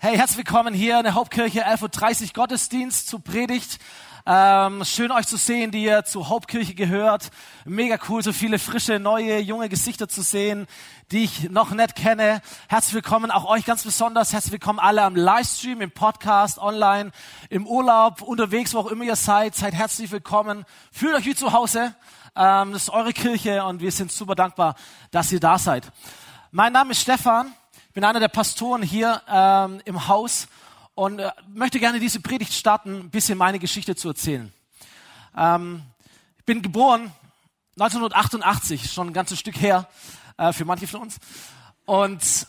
Hey, herzlich willkommen hier in der Hauptkirche 11.30 Uhr Gottesdienst zu Predigt. Ähm, schön euch zu sehen, die ihr zur Hauptkirche gehört. Mega cool, so viele frische, neue, junge Gesichter zu sehen, die ich noch nicht kenne. Herzlich willkommen auch euch ganz besonders. Herzlich willkommen alle am Livestream, im Podcast, online, im Urlaub, unterwegs, wo auch immer ihr seid. Seid herzlich willkommen. Fühlt euch wie zu Hause. Ähm, das ist eure Kirche und wir sind super dankbar, dass ihr da seid. Mein Name ist Stefan bin einer der Pastoren hier ähm, im Haus und äh, möchte gerne diese Predigt starten, ein bisschen meine Geschichte zu erzählen. Ähm, ich bin geboren 1988, schon ein ganzes Stück her äh, für manche von uns. Und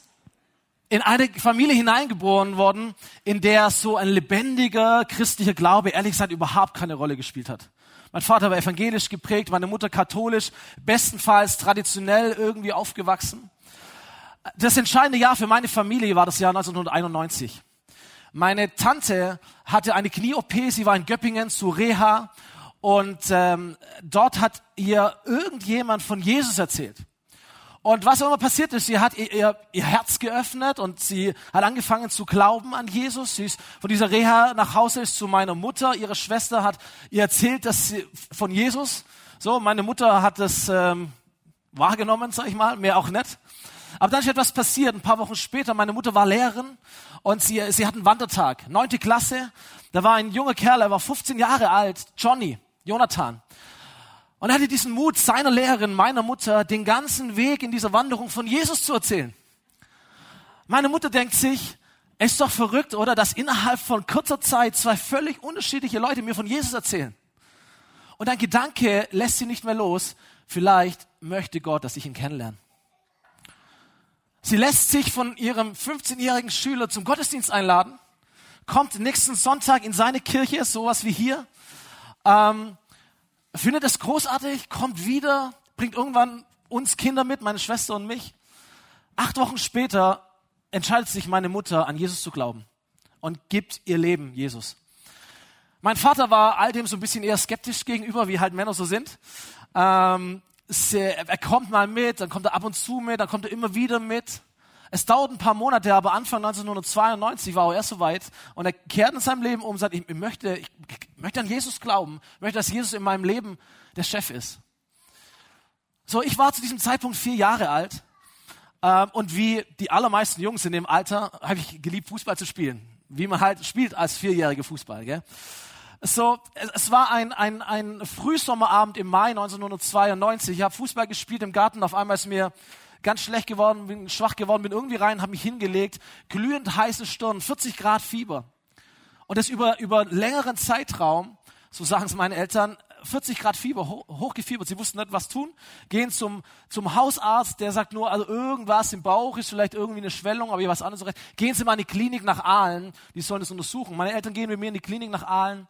in eine Familie hineingeboren worden, in der so ein lebendiger christlicher Glaube ehrlich gesagt überhaupt keine Rolle gespielt hat. Mein Vater war evangelisch geprägt, meine Mutter katholisch, bestenfalls traditionell irgendwie aufgewachsen. Das entscheidende Jahr für meine Familie war das Jahr 1991. Meine Tante hatte eine Knie-OP, sie war in Göppingen zu Reha und ähm, dort hat ihr irgendjemand von Jesus erzählt. Und was auch immer passiert ist, sie hat ihr, ihr, ihr Herz geöffnet und sie hat angefangen zu glauben an Jesus. Sie ist von dieser Reha nach Hause ist zu meiner Mutter. Ihre Schwester hat ihr erzählt, dass sie von Jesus. So, meine Mutter hat das ähm, wahrgenommen, sag ich mal, mehr auch nicht. Aber dann ist etwas passiert. Ein paar Wochen später, meine Mutter war Lehrerin und sie, sie hat einen Wandertag. Neunte Klasse. Da war ein junger Kerl, er war 15 Jahre alt, Johnny, Jonathan. Und er hatte diesen Mut, seiner Lehrerin, meiner Mutter, den ganzen Weg in dieser Wanderung von Jesus zu erzählen. Meine Mutter denkt sich, es ist doch verrückt, oder, dass innerhalb von kurzer Zeit zwei völlig unterschiedliche Leute mir von Jesus erzählen. Und ein Gedanke lässt sie nicht mehr los. Vielleicht möchte Gott, dass ich ihn kennenlerne. Sie lässt sich von ihrem 15-jährigen Schüler zum Gottesdienst einladen, kommt nächsten Sonntag in seine Kirche, sowas wie hier, ähm, findet es großartig, kommt wieder, bringt irgendwann uns Kinder mit, meine Schwester und mich. Acht Wochen später entscheidet sich meine Mutter, an Jesus zu glauben und gibt ihr Leben Jesus. Mein Vater war all dem so ein bisschen eher skeptisch gegenüber, wie halt Männer so sind. Ähm, er kommt mal mit, dann kommt er ab und zu mit, dann kommt er immer wieder mit. Es dauert ein paar Monate, aber Anfang 1992 war er so weit und er kehrt in seinem Leben um und sagt, ich möchte, ich möchte an Jesus glauben, ich möchte, dass Jesus in meinem Leben der Chef ist. So, ich war zu diesem Zeitpunkt vier Jahre alt ähm, und wie die allermeisten Jungs in dem Alter habe ich geliebt, Fußball zu spielen. Wie man halt spielt als vierjährige Fußball. Gell? So, es war ein, ein, ein Frühsommerabend im Mai 1992. Ich habe Fußball gespielt im Garten. Auf einmal ist mir ganz schlecht geworden, bin schwach geworden, bin irgendwie rein, habe mich hingelegt. Glühend heiße Stirn, 40 Grad Fieber. Und das über, über längeren Zeitraum, so sagen es meine Eltern, 40 Grad Fieber, hoch, hochgefiebert. Sie wussten nicht, was tun. Gehen zum, zum Hausarzt, der sagt nur, also irgendwas im Bauch ist vielleicht irgendwie eine Schwellung, aber was anderes. Gehen Sie mal in die Klinik nach Aalen, die sollen das untersuchen. Meine Eltern gehen mit mir in die Klinik nach Aalen.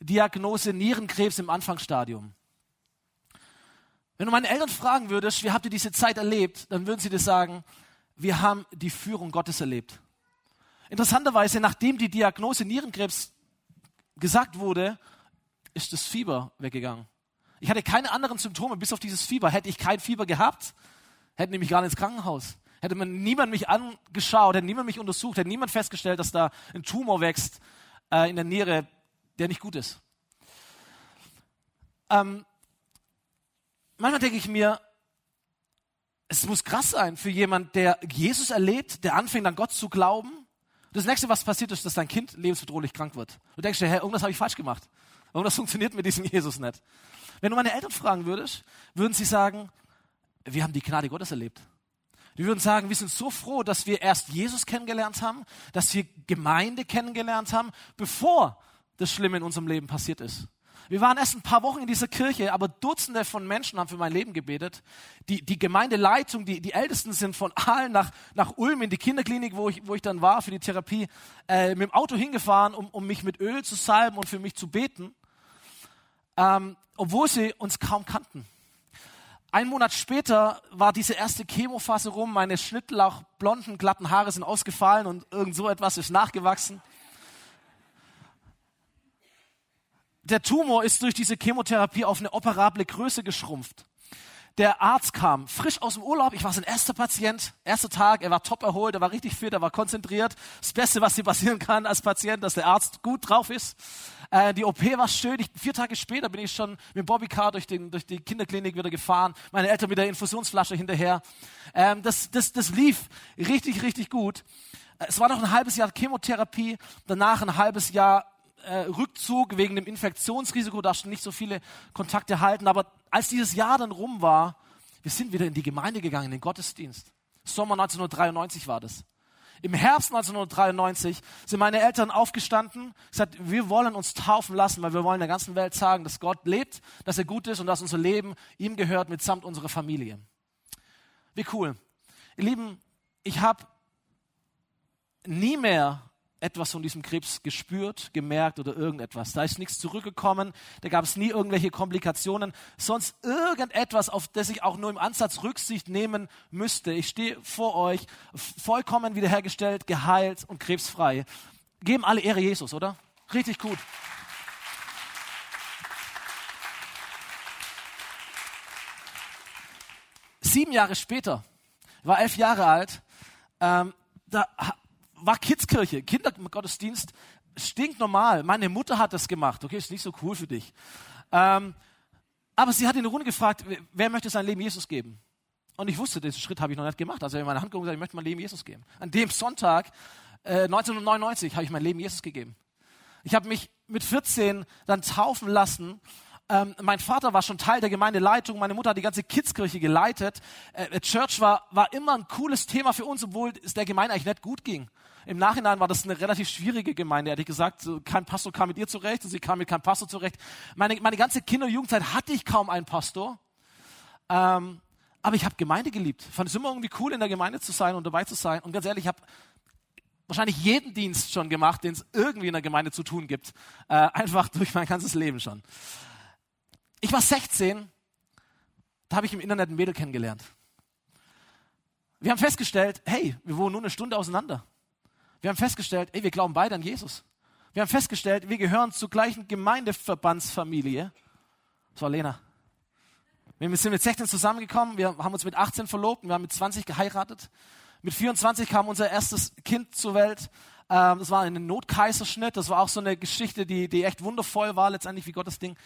Diagnose Nierenkrebs im Anfangsstadium. Wenn du meine Eltern fragen würdest, wie habt ihr diese Zeit erlebt, dann würden sie dir sagen, wir haben die Führung Gottes erlebt. Interessanterweise, nachdem die Diagnose Nierenkrebs gesagt wurde, ist das Fieber weggegangen. Ich hatte keine anderen Symptome bis auf dieses Fieber. Hätte ich kein Fieber gehabt, hätte ich mich gar nicht ins Krankenhaus. Hätte man niemand mich angeschaut, hätte niemand mich untersucht, hätte niemand festgestellt, dass da ein Tumor wächst äh, in der Niere, der nicht gut ist. Ähm, manchmal denke ich mir, es muss krass sein für jemand, der Jesus erlebt, der anfängt an Gott zu glauben. Das nächste, was passiert, ist, dass dein Kind lebensbedrohlich krank wird. Du denkst dir, Herr, irgendwas habe ich falsch gemacht. Irgendwas funktioniert mit diesem Jesus nicht. Wenn du meine Eltern fragen würdest, würden sie sagen, wir haben die Gnade Gottes erlebt. Die würden sagen, wir sind so froh, dass wir erst Jesus kennengelernt haben, dass wir Gemeinde kennengelernt haben, bevor das Schlimme in unserem Leben passiert ist. Wir waren erst ein paar Wochen in dieser Kirche, aber Dutzende von Menschen haben für mein Leben gebetet. Die, die Gemeindeleitung, die, die Ältesten sind von Aalen nach, nach Ulm in die Kinderklinik, wo ich, wo ich dann war für die Therapie, äh, mit dem Auto hingefahren, um, um mich mit Öl zu salben und für mich zu beten, ähm, obwohl sie uns kaum kannten. Ein Monat später war diese erste Chemophase rum, meine schnittlauch blonden, glatten Haare sind ausgefallen und irgend so etwas ist nachgewachsen. Der Tumor ist durch diese Chemotherapie auf eine operable Größe geschrumpft. Der Arzt kam frisch aus dem Urlaub. Ich war sein erster Patient, erster Tag. Er war top erholt, er war richtig fit, er war konzentriert. Das Beste, was dir passieren kann als Patient, dass der Arzt gut drauf ist. Äh, die OP war schön. Ich, vier Tage später bin ich schon mit dem Bobbycar durch, den, durch die Kinderklinik wieder gefahren. Meine Eltern mit der Infusionsflasche hinterher. Ähm, das, das, das lief richtig, richtig gut. Es war noch ein halbes Jahr Chemotherapie, danach ein halbes Jahr äh, Rückzug wegen dem Infektionsrisiko, darfst du nicht so viele Kontakte halten. Aber als dieses Jahr dann rum war, wir sind wieder in die Gemeinde gegangen, in den Gottesdienst. Sommer 1993 war das. Im Herbst 1993 sind meine Eltern aufgestanden, gesagt, wir wollen uns taufen lassen, weil wir wollen der ganzen Welt sagen, dass Gott lebt, dass er gut ist und dass unser Leben ihm gehört mitsamt unserer Familie. Wie cool. Ihr Lieben, ich habe nie mehr etwas von diesem Krebs gespürt, gemerkt oder irgendetwas. Da ist nichts zurückgekommen, da gab es nie irgendwelche Komplikationen, sonst irgendetwas, auf das ich auch nur im Ansatz Rücksicht nehmen müsste. Ich stehe vor euch, vollkommen wiederhergestellt, geheilt und krebsfrei. Geben alle Ehre Jesus, oder? Richtig gut. Sieben Jahre später, war elf Jahre alt, ähm, da war Kidskirche, Kindergottesdienst, stinknormal. Meine Mutter hat das gemacht. Okay, ist nicht so cool für dich. Ähm, aber sie hat in der Runde gefragt, wer möchte sein Leben Jesus geben? Und ich wusste, diesen Schritt habe ich noch nicht gemacht. Also habe meine Hand gehoben und gesagt, ich möchte mein Leben Jesus geben. An dem Sonntag äh, 1999 habe ich mein Leben Jesus gegeben. Ich habe mich mit 14 dann taufen lassen ähm, mein Vater war schon Teil der Gemeindeleitung, meine Mutter hat die ganze Kidskirche geleitet. Äh, Church war, war immer ein cooles Thema für uns, obwohl es der Gemeinde eigentlich nicht gut ging. Im Nachhinein war das eine relativ schwierige Gemeinde. Ehrlich gesagt, kein Pastor kam mit ihr zurecht und sie kam mit keinem Pastor zurecht. Meine, meine ganze Kinder- und Jugendzeit hatte ich kaum einen Pastor. Ähm, aber ich habe Gemeinde geliebt. Fand es immer irgendwie cool, in der Gemeinde zu sein und dabei zu sein. Und ganz ehrlich, ich habe wahrscheinlich jeden Dienst schon gemacht, den es irgendwie in der Gemeinde zu tun gibt. Äh, einfach durch mein ganzes Leben schon. Ich war 16, da habe ich im Internet ein Mädel kennengelernt. Wir haben festgestellt, hey, wir wohnen nur eine Stunde auseinander. Wir haben festgestellt, hey, wir glauben beide an Jesus. Wir haben festgestellt, wir gehören zur gleichen Gemeindeverbandsfamilie. Das war Lena. Wir sind mit 16 zusammengekommen, wir haben uns mit 18 verlobt und wir haben mit 20 geheiratet. Mit 24 kam unser erstes Kind zur Welt. Ähm, das war ein Notkaiserschnitt. Das war auch so eine Geschichte, die, die echt wundervoll war, letztendlich, wie Gott das Ding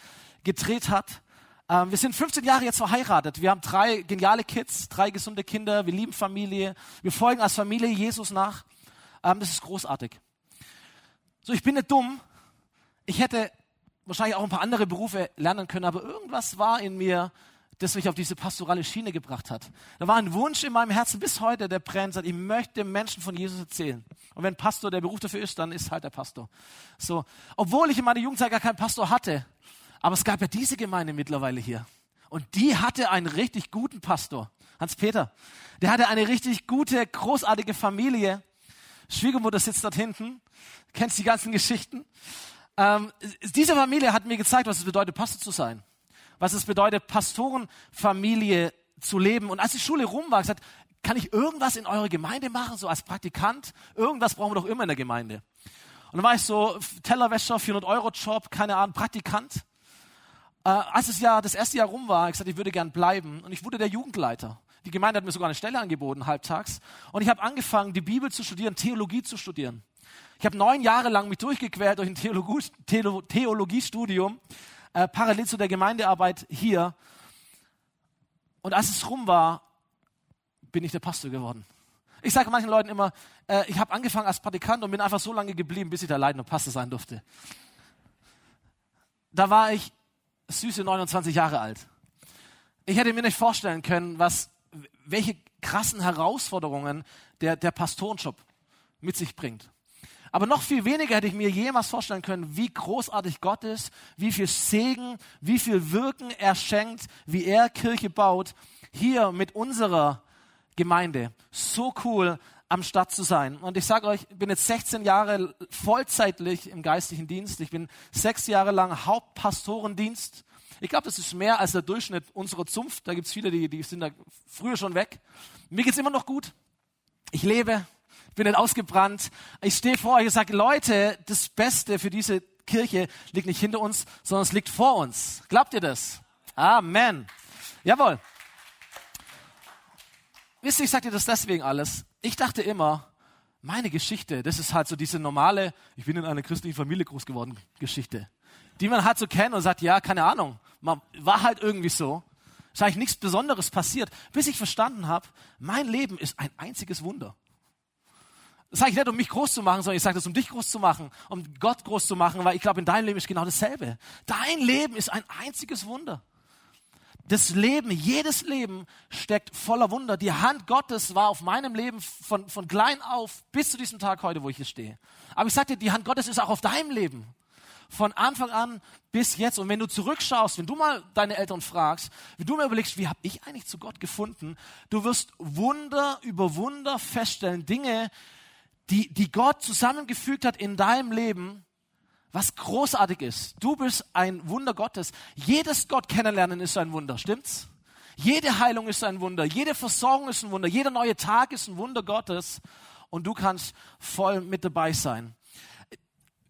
gedreht hat. Ähm, wir sind 15 Jahre jetzt verheiratet. Wir haben drei geniale Kids, drei gesunde Kinder. Wir lieben Familie. Wir folgen als Familie Jesus nach. Ähm, das ist großartig. So, ich bin nicht dumm. Ich hätte wahrscheinlich auch ein paar andere Berufe lernen können, aber irgendwas war in mir, das mich auf diese pastorale Schiene gebracht hat. Da war ein Wunsch in meinem Herzen bis heute, der brennt, sagt, ich möchte Menschen von Jesus erzählen. Und wenn Pastor der Beruf dafür ist, dann ist halt der Pastor. So, obwohl ich in meiner Jugendzeit gar keinen Pastor hatte, aber es gab ja diese Gemeinde mittlerweile hier. Und die hatte einen richtig guten Pastor, Hans-Peter. Der hatte eine richtig gute, großartige Familie. Schwiegermutter sitzt dort hinten, kennst die ganzen Geschichten. Ähm, diese Familie hat mir gezeigt, was es bedeutet, Pastor zu sein was es bedeutet, Pastorenfamilie zu leben. Und als die Schule rum war, gesagt, kann ich irgendwas in eurer Gemeinde machen, so als Praktikant? Irgendwas brauchen wir doch immer in der Gemeinde. Und dann war ich so Tellerwäscher, 400 Euro Job, keine Ahnung, Praktikant. Äh, als das Jahr, das erste Jahr rum war, ich gesagt, ich würde gern bleiben. Und ich wurde der Jugendleiter. Die Gemeinde hat mir sogar eine Stelle angeboten, halbtags. Und ich habe angefangen, die Bibel zu studieren, Theologie zu studieren. Ich habe neun Jahre lang mich durchgequält durch ein Theologie, Theologiestudium äh, parallel zu der Gemeindearbeit hier. Und als es rum war, bin ich der Pastor geworden. Ich sage manchen Leuten immer, äh, ich habe angefangen als Praktikant und bin einfach so lange geblieben, bis ich der leitende Pastor sein durfte. Da war ich süße 29 Jahre alt. Ich hätte mir nicht vorstellen können, was, welche krassen Herausforderungen der, der Pastorenjob mit sich bringt. Aber noch viel weniger hätte ich mir jemals vorstellen können, wie großartig Gott ist, wie viel Segen, wie viel Wirken er schenkt, wie er Kirche baut, hier mit unserer Gemeinde. So cool am Start zu sein. Und ich sage euch, ich bin jetzt 16 Jahre vollzeitlich im geistlichen Dienst. Ich bin sechs Jahre lang Hauptpastorendienst. Ich glaube, das ist mehr als der Durchschnitt unserer Zunft. Da gibt es viele, die, die sind da früher schon weg. Mir geht's immer noch gut. Ich lebe, bin nicht ausgebrannt. Ich stehe vor euch und sage, Leute, das Beste für diese Kirche liegt nicht hinter uns, sondern es liegt vor uns. Glaubt ihr das? Amen. Jawohl. wisst ihr, ich sage dir das deswegen alles. Ich dachte immer, meine Geschichte, das ist halt so diese normale, ich bin in einer christlichen Familie groß geworden, Geschichte, die man halt so kennt und sagt, ja, keine Ahnung, man, war halt irgendwie so. Ist eigentlich nichts Besonderes passiert, bis ich verstanden habe, mein Leben ist ein einziges Wunder. Das sage ich nicht, um mich groß zu machen, sondern ich sage das, um dich groß zu machen, um Gott groß zu machen, weil ich glaube, in deinem Leben ist genau dasselbe. Dein Leben ist ein einziges Wunder. Das Leben, jedes Leben steckt voller Wunder. Die Hand Gottes war auf meinem Leben von, von klein auf bis zu diesem Tag heute, wo ich hier stehe. Aber ich sage dir, die Hand Gottes ist auch auf deinem Leben. Von Anfang an bis jetzt. Und wenn du zurückschaust, wenn du mal deine Eltern fragst, wenn du mir überlegst, wie habe ich eigentlich zu Gott gefunden, du wirst Wunder über Wunder feststellen, Dinge, die, die Gott zusammengefügt hat in deinem Leben, was großartig ist. Du bist ein Wunder Gottes. Jedes Gott kennenlernen ist ein Wunder, stimmt's? Jede Heilung ist ein Wunder, jede Versorgung ist ein Wunder, jeder neue Tag ist ein Wunder Gottes und du kannst voll mit dabei sein.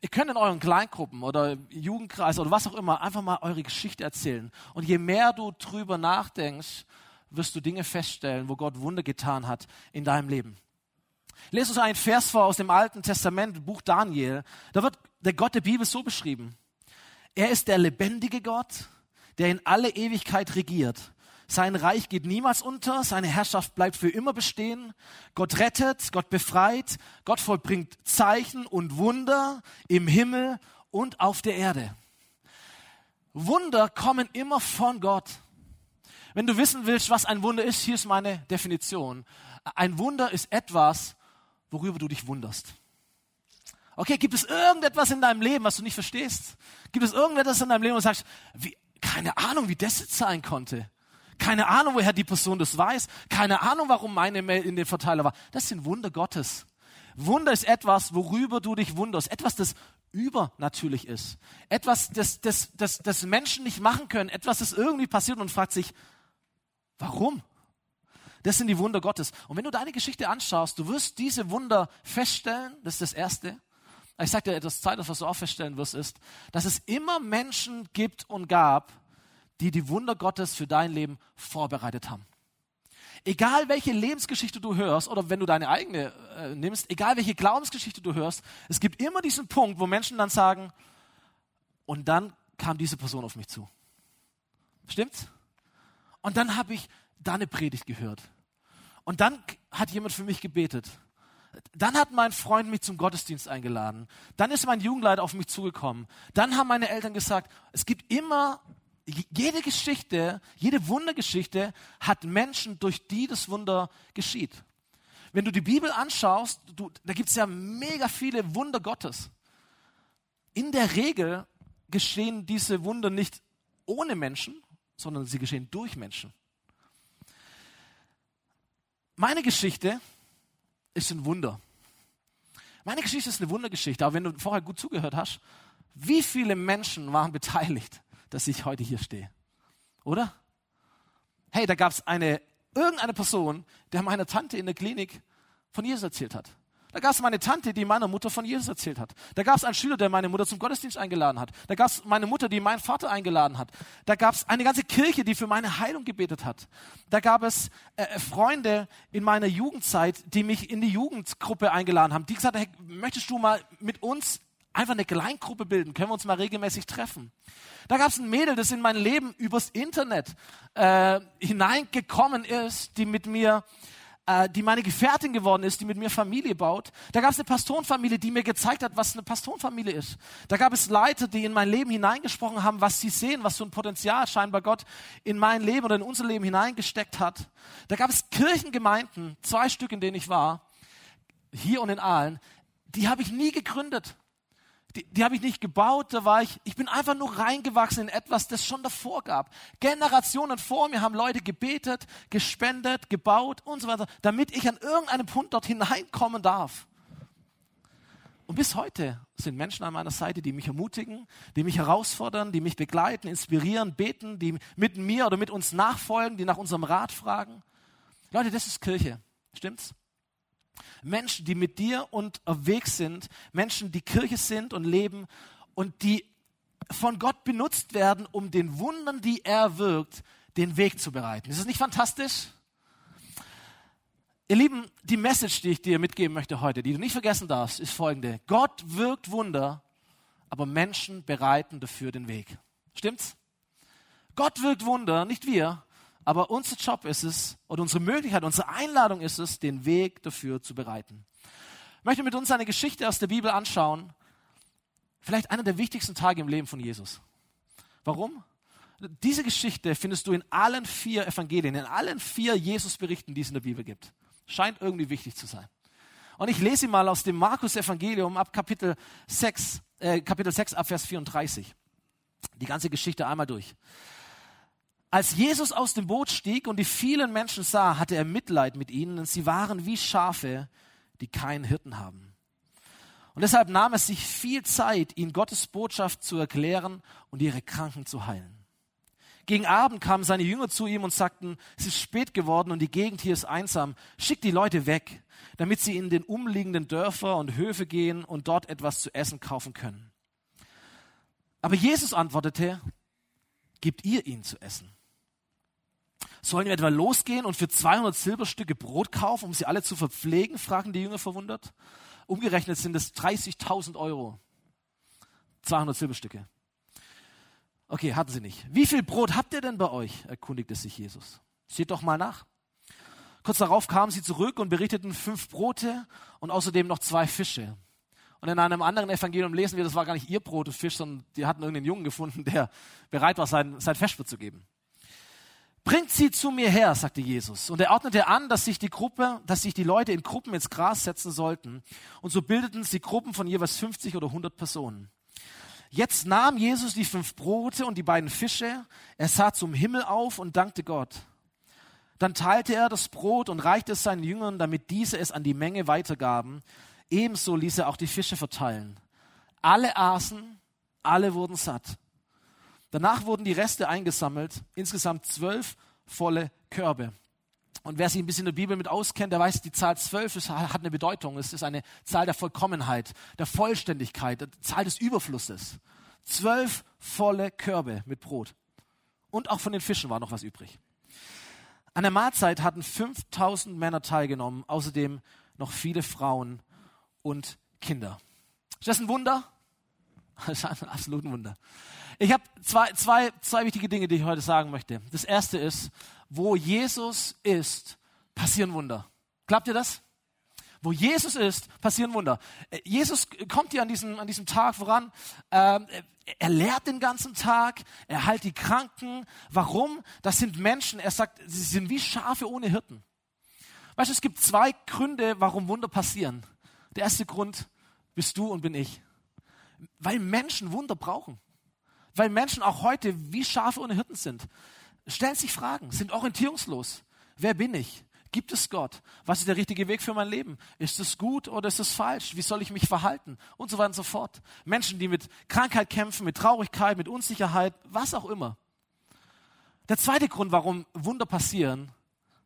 Ihr könnt in euren Kleingruppen oder Jugendkreis oder was auch immer einfach mal eure Geschichte erzählen. Und je mehr du drüber nachdenkst, wirst du Dinge feststellen, wo Gott Wunder getan hat in deinem Leben. Lest uns einen Vers vor aus dem Alten Testament, Buch Daniel. Da wird der Gott der Bibel so beschrieben. Er ist der lebendige Gott, der in alle Ewigkeit regiert. Sein Reich geht niemals unter, seine Herrschaft bleibt für immer bestehen. Gott rettet, Gott befreit, Gott vollbringt Zeichen und Wunder im Himmel und auf der Erde. Wunder kommen immer von Gott. Wenn du wissen willst, was ein Wunder ist, hier ist meine Definition. Ein Wunder ist etwas, worüber du dich wunderst. Okay, gibt es irgendetwas in deinem Leben, was du nicht verstehst? Gibt es irgendetwas in deinem Leben, wo du sagst, wie, keine Ahnung, wie das jetzt sein konnte? Keine Ahnung, woher die Person das weiß. Keine Ahnung, warum meine Mail in den Verteiler war. Das sind Wunder Gottes. Wunder ist etwas, worüber du dich wunderst. Etwas, das übernatürlich ist. Etwas, das, das, das, das Menschen nicht machen können. Etwas, das irgendwie passiert und fragt sich, warum? Das sind die Wunder Gottes. Und wenn du deine Geschichte anschaust, du wirst diese Wunder feststellen, das ist das Erste. Ich sage dir etwas Zweites, was du auch feststellen wirst, ist, dass es immer Menschen gibt und gab, die die Wunder Gottes für dein Leben vorbereitet haben. Egal welche Lebensgeschichte du hörst oder wenn du deine eigene äh, nimmst, egal welche Glaubensgeschichte du hörst, es gibt immer diesen Punkt, wo Menschen dann sagen, und dann kam diese Person auf mich zu. Stimmt's? Und dann habe ich da eine Predigt gehört. Und dann hat jemand für mich gebetet. Dann hat mein Freund mich zum Gottesdienst eingeladen. Dann ist mein Jugendleiter auf mich zugekommen. Dann haben meine Eltern gesagt, es gibt immer, jede Geschichte, jede Wundergeschichte hat Menschen, durch die das Wunder geschieht. Wenn du die Bibel anschaust, du, da gibt es ja mega viele Wunder Gottes. In der Regel geschehen diese Wunder nicht ohne Menschen, sondern sie geschehen durch Menschen. Meine Geschichte ist ein Wunder. Meine Geschichte ist eine Wundergeschichte, aber wenn du vorher gut zugehört hast, wie viele Menschen waren beteiligt, dass ich heute hier stehe? Oder? Hey, da gab es eine, irgendeine Person, der meiner Tante in der Klinik von Jesus erzählt hat. Da gab es meine Tante, die meiner Mutter von Jesus erzählt hat. Da gab es einen Schüler, der meine Mutter zum Gottesdienst eingeladen hat. Da gab es meine Mutter, die meinen Vater eingeladen hat. Da gab es eine ganze Kirche, die für meine Heilung gebetet hat. Da gab es äh, Freunde in meiner Jugendzeit, die mich in die Jugendgruppe eingeladen haben. Die gesagt haben, hey, möchtest du mal mit uns einfach eine Kleingruppe bilden? Können wir uns mal regelmäßig treffen? Da gab es ein Mädel, das in mein Leben übers Internet äh, hineingekommen ist, die mit mir äh, die meine Gefährtin geworden ist, die mit mir Familie baut. Da gab es eine Pastorenfamilie, die mir gezeigt hat, was eine Pastorenfamilie ist. Da gab es Leiter, die in mein Leben hineingesprochen haben, was sie sehen, was so ein Potenzial scheinbar Gott in mein Leben oder in unser Leben hineingesteckt hat. Da gab es Kirchengemeinden, zwei Stück, in denen ich war, hier und in Aalen, die habe ich nie gegründet die, die habe ich nicht gebaut, da war ich, ich bin einfach nur reingewachsen in etwas, das schon davor gab. Generationen vor mir haben Leute gebetet, gespendet, gebaut und so weiter, damit ich an irgendeinem Punkt dort hineinkommen darf. Und bis heute sind Menschen an meiner Seite, die mich ermutigen, die mich herausfordern, die mich begleiten, inspirieren, beten, die mit mir oder mit uns nachfolgen, die nach unserem Rat fragen. Leute, das ist Kirche. Stimmt's? Menschen, die mit dir unterwegs sind, Menschen, die Kirche sind und leben und die von Gott benutzt werden, um den Wundern, die er wirkt, den Weg zu bereiten. Ist das nicht fantastisch? Ihr Lieben, die Message, die ich dir mitgeben möchte heute, die du nicht vergessen darfst, ist folgende. Gott wirkt Wunder, aber Menschen bereiten dafür den Weg. Stimmt's? Gott wirkt Wunder, nicht wir, aber unser Job ist es, oder unsere Möglichkeit, unsere Einladung ist es, den Weg dafür zu bereiten. Ich möchte mit uns eine Geschichte aus der Bibel anschauen, vielleicht einer der wichtigsten Tage im Leben von Jesus. Warum? Diese Geschichte findest du in allen vier Evangelien, in allen vier Jesus-Berichten, die es in der Bibel gibt. Scheint irgendwie wichtig zu sein. Und ich lese mal aus dem Markus-Evangelium ab Kapitel 6, äh, Kapitel 6 ab Vers 34. Die ganze Geschichte einmal durch. Als Jesus aus dem Boot stieg und die vielen Menschen sah, hatte er Mitleid mit ihnen, und sie waren wie Schafe, die keinen Hirten haben. Und deshalb nahm es sich viel Zeit, ihnen Gottes Botschaft zu erklären und ihre Kranken zu heilen. Gegen Abend kamen seine Jünger zu ihm und sagten, es ist spät geworden und die Gegend hier ist einsam. Schick die Leute weg, damit sie in den umliegenden Dörfer und Höfe gehen und dort etwas zu essen kaufen können. Aber Jesus antwortete, gebt ihr ihnen zu essen. Sollen wir etwa losgehen und für 200 Silberstücke Brot kaufen, um sie alle zu verpflegen? fragen die Jünger verwundert. Umgerechnet sind es 30.000 Euro. 200 Silberstücke. Okay, hatten sie nicht. Wie viel Brot habt ihr denn bei euch? erkundigte sich Jesus. Seht doch mal nach. Kurz darauf kamen sie zurück und berichteten fünf Brote und außerdem noch zwei Fische. Und in einem anderen Evangelium lesen wir, das war gar nicht ihr Brot und Fisch, sondern die hatten irgendeinen Jungen gefunden, der bereit war, sein, sein Festwirt zu geben. Bringt sie zu mir her, sagte Jesus. Und er ordnete an, dass sich die Gruppe, dass sich die Leute in Gruppen ins Gras setzen sollten. Und so bildeten sie Gruppen von jeweils 50 oder 100 Personen. Jetzt nahm Jesus die fünf Brote und die beiden Fische, er sah zum Himmel auf und dankte Gott. Dann teilte er das Brot und reichte es seinen Jüngern, damit diese es an die Menge weitergaben. Ebenso ließ er auch die Fische verteilen. Alle aßen, alle wurden satt. Danach wurden die Reste eingesammelt, insgesamt zwölf volle Körbe. Und wer sich ein bisschen in der Bibel mit auskennt, der weiß, die Zahl zwölf hat eine Bedeutung. Es ist eine Zahl der Vollkommenheit, der Vollständigkeit, der Zahl des Überflusses. Zwölf volle Körbe mit Brot. Und auch von den Fischen war noch was übrig. An der Mahlzeit hatten 5000 Männer teilgenommen, außerdem noch viele Frauen und Kinder. Ist das ein Wunder? Das ist ein absolutes Wunder. Ich habe zwei, zwei, zwei wichtige Dinge, die ich heute sagen möchte. Das erste ist, wo Jesus ist, passieren Wunder. Glaubt ihr das? Wo Jesus ist, passieren Wunder. Äh, Jesus kommt hier an diesem, an diesem Tag voran. Ähm, er lehrt den ganzen Tag, er heilt die Kranken. Warum? Das sind Menschen, er sagt, sie sind wie Schafe ohne Hirten. Weißt du, es gibt zwei Gründe, warum Wunder passieren. Der erste Grund bist du und bin ich. Weil Menschen Wunder brauchen. Weil Menschen auch heute wie Schafe ohne Hirten sind stellen sich Fragen, sind orientierungslos. Wer bin ich? Gibt es Gott? Was ist der richtige Weg für mein Leben? Ist es gut oder ist es falsch? Wie soll ich mich verhalten? Und so weiter und so fort. Menschen, die mit Krankheit kämpfen, mit Traurigkeit, mit Unsicherheit, was auch immer. Der zweite Grund, warum Wunder passieren,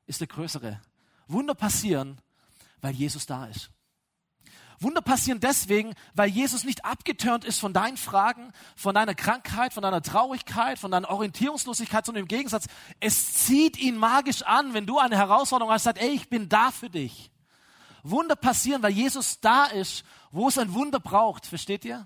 ist der größere. Wunder passieren, weil Jesus da ist. Wunder passieren deswegen, weil Jesus nicht abgeturnt ist von deinen Fragen, von deiner Krankheit, von deiner Traurigkeit, von deiner Orientierungslosigkeit, sondern im Gegensatz, es zieht ihn magisch an, wenn du eine Herausforderung hast, sagt, ey, ich bin da für dich. Wunder passieren, weil Jesus da ist, wo es ein Wunder braucht. Versteht ihr?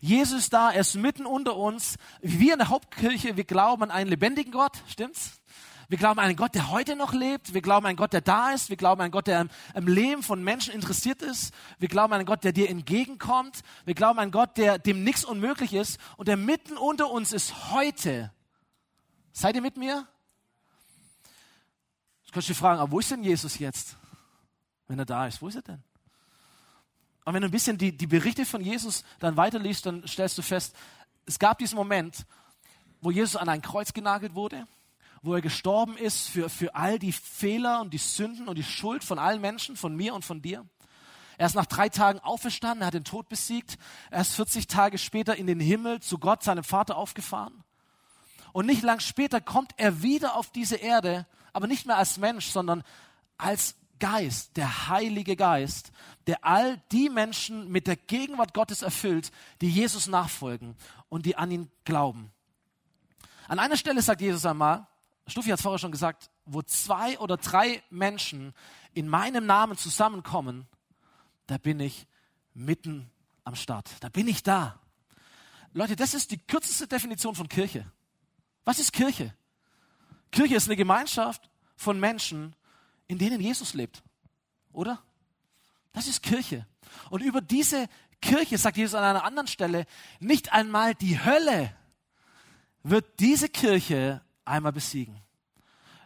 Jesus ist da, er ist mitten unter uns. Wir in der Hauptkirche, wir glauben an einen lebendigen Gott, stimmt's? Wir glauben an einen Gott, der heute noch lebt. Wir glauben an einen Gott, der da ist. Wir glauben an einen Gott, der am Leben von Menschen interessiert ist. Wir glauben an einen Gott, der dir entgegenkommt. Wir glauben an einen Gott, der dem nichts unmöglich ist und der mitten unter uns ist heute. Seid ihr mit mir? Jetzt kannst du dich fragen, aber wo ist denn Jesus jetzt? Wenn er da ist, wo ist er denn? Und wenn du ein bisschen die, die Berichte von Jesus dann weiterliest, dann stellst du fest, es gab diesen Moment, wo Jesus an ein Kreuz genagelt wurde wo er gestorben ist für, für all die Fehler und die Sünden und die Schuld von allen Menschen, von mir und von dir. Er ist nach drei Tagen auferstanden, er hat den Tod besiegt. Er ist 40 Tage später in den Himmel zu Gott, seinem Vater, aufgefahren. Und nicht lang später kommt er wieder auf diese Erde, aber nicht mehr als Mensch, sondern als Geist, der Heilige Geist, der all die Menschen mit der Gegenwart Gottes erfüllt, die Jesus nachfolgen und die an ihn glauben. An einer Stelle sagt Jesus einmal, Stuffi hat es vorher schon gesagt, wo zwei oder drei Menschen in meinem Namen zusammenkommen, da bin ich mitten am Start. Da bin ich da. Leute, das ist die kürzeste Definition von Kirche. Was ist Kirche? Kirche ist eine Gemeinschaft von Menschen, in denen Jesus lebt. Oder? Das ist Kirche. Und über diese Kirche, sagt Jesus an einer anderen Stelle, nicht einmal die Hölle wird diese Kirche einmal besiegen.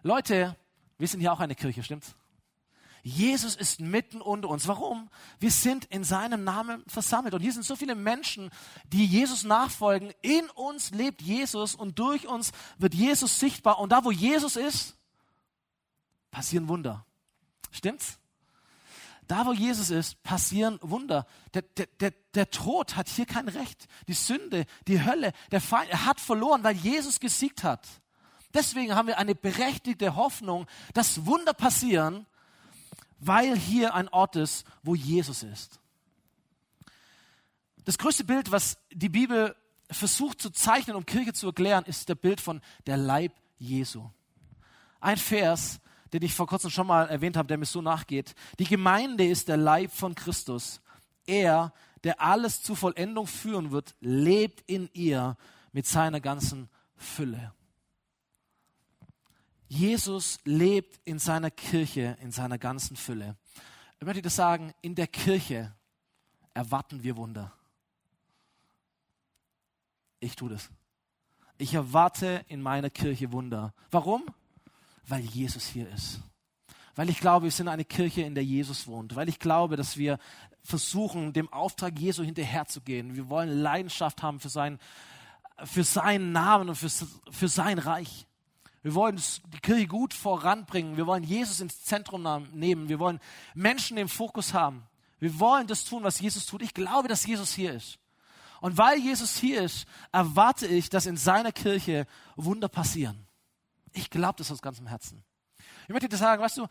Leute, wir sind hier auch eine Kirche, stimmt's? Jesus ist mitten unter uns. Warum? Wir sind in seinem Namen versammelt. Und hier sind so viele Menschen, die Jesus nachfolgen. In uns lebt Jesus und durch uns wird Jesus sichtbar. Und da, wo Jesus ist, passieren Wunder. Stimmt's? Da, wo Jesus ist, passieren Wunder. Der, der, der, der Tod hat hier kein Recht. Die Sünde, die Hölle, der Feind, er hat verloren, weil Jesus gesiegt hat. Deswegen haben wir eine berechtigte Hoffnung, dass Wunder passieren, weil hier ein Ort ist, wo Jesus ist. Das größte Bild, was die Bibel versucht zu zeichnen, um Kirche zu erklären, ist der Bild von der Leib Jesu. Ein Vers, den ich vor kurzem schon mal erwähnt habe, der mir so nachgeht. Die Gemeinde ist der Leib von Christus. Er, der alles zur Vollendung führen wird, lebt in ihr mit seiner ganzen Fülle. Jesus lebt in seiner Kirche in seiner ganzen Fülle. Ich möchte das sagen, in der Kirche erwarten wir Wunder. Ich tue das. Ich erwarte in meiner Kirche Wunder. Warum? Weil Jesus hier ist. Weil ich glaube, wir sind eine Kirche, in der Jesus wohnt. Weil ich glaube, dass wir versuchen, dem Auftrag Jesu hinterherzugehen. Wir wollen Leidenschaft haben für, sein, für seinen Namen und für, für sein Reich. Wir wollen die Kirche gut voranbringen. Wir wollen Jesus ins Zentrum nehmen. Wir wollen Menschen im Fokus haben. Wir wollen das tun, was Jesus tut. Ich glaube, dass Jesus hier ist. Und weil Jesus hier ist, erwarte ich, dass in seiner Kirche Wunder passieren. Ich glaube das aus ganzem Herzen. Ich möchte dir sagen, weißt du,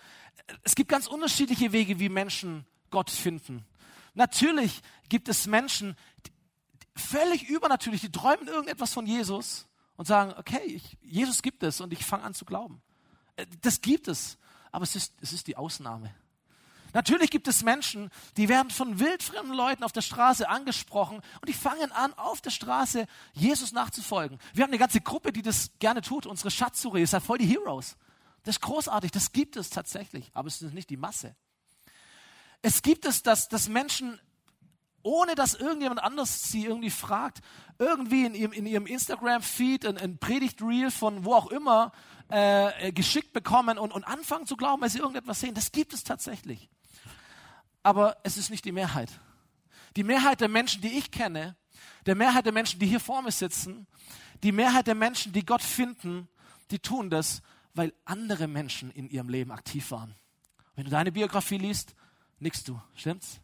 es gibt ganz unterschiedliche Wege, wie Menschen Gott finden. Natürlich gibt es Menschen, die, völlig übernatürlich, die träumen irgendetwas von Jesus und sagen, okay, ich, Jesus gibt es und ich fange an zu glauben. Äh, das gibt es, aber es ist, es ist die Ausnahme. Natürlich gibt es Menschen, die werden von wildfremden Leuten auf der Straße angesprochen und die fangen an, auf der Straße Jesus nachzufolgen. Wir haben eine ganze Gruppe, die das gerne tut. Unsere Schatzsuche ist ja voll die Heroes. Das ist großartig, das gibt es tatsächlich, aber es ist nicht die Masse. Es gibt es, dass, dass Menschen ohne dass irgendjemand anders sie irgendwie fragt, irgendwie in ihrem, in ihrem Instagram-Feed ein, ein Predigt-Reel von wo auch immer äh, äh, geschickt bekommen und, und anfangen zu glauben, weil sie irgendetwas sehen. Das gibt es tatsächlich. Aber es ist nicht die Mehrheit. Die Mehrheit der Menschen, die ich kenne, der Mehrheit der Menschen, die hier vor mir sitzen, die Mehrheit der Menschen, die Gott finden, die tun das, weil andere Menschen in ihrem Leben aktiv waren. Wenn du deine Biografie liest, nix du, stimmt's?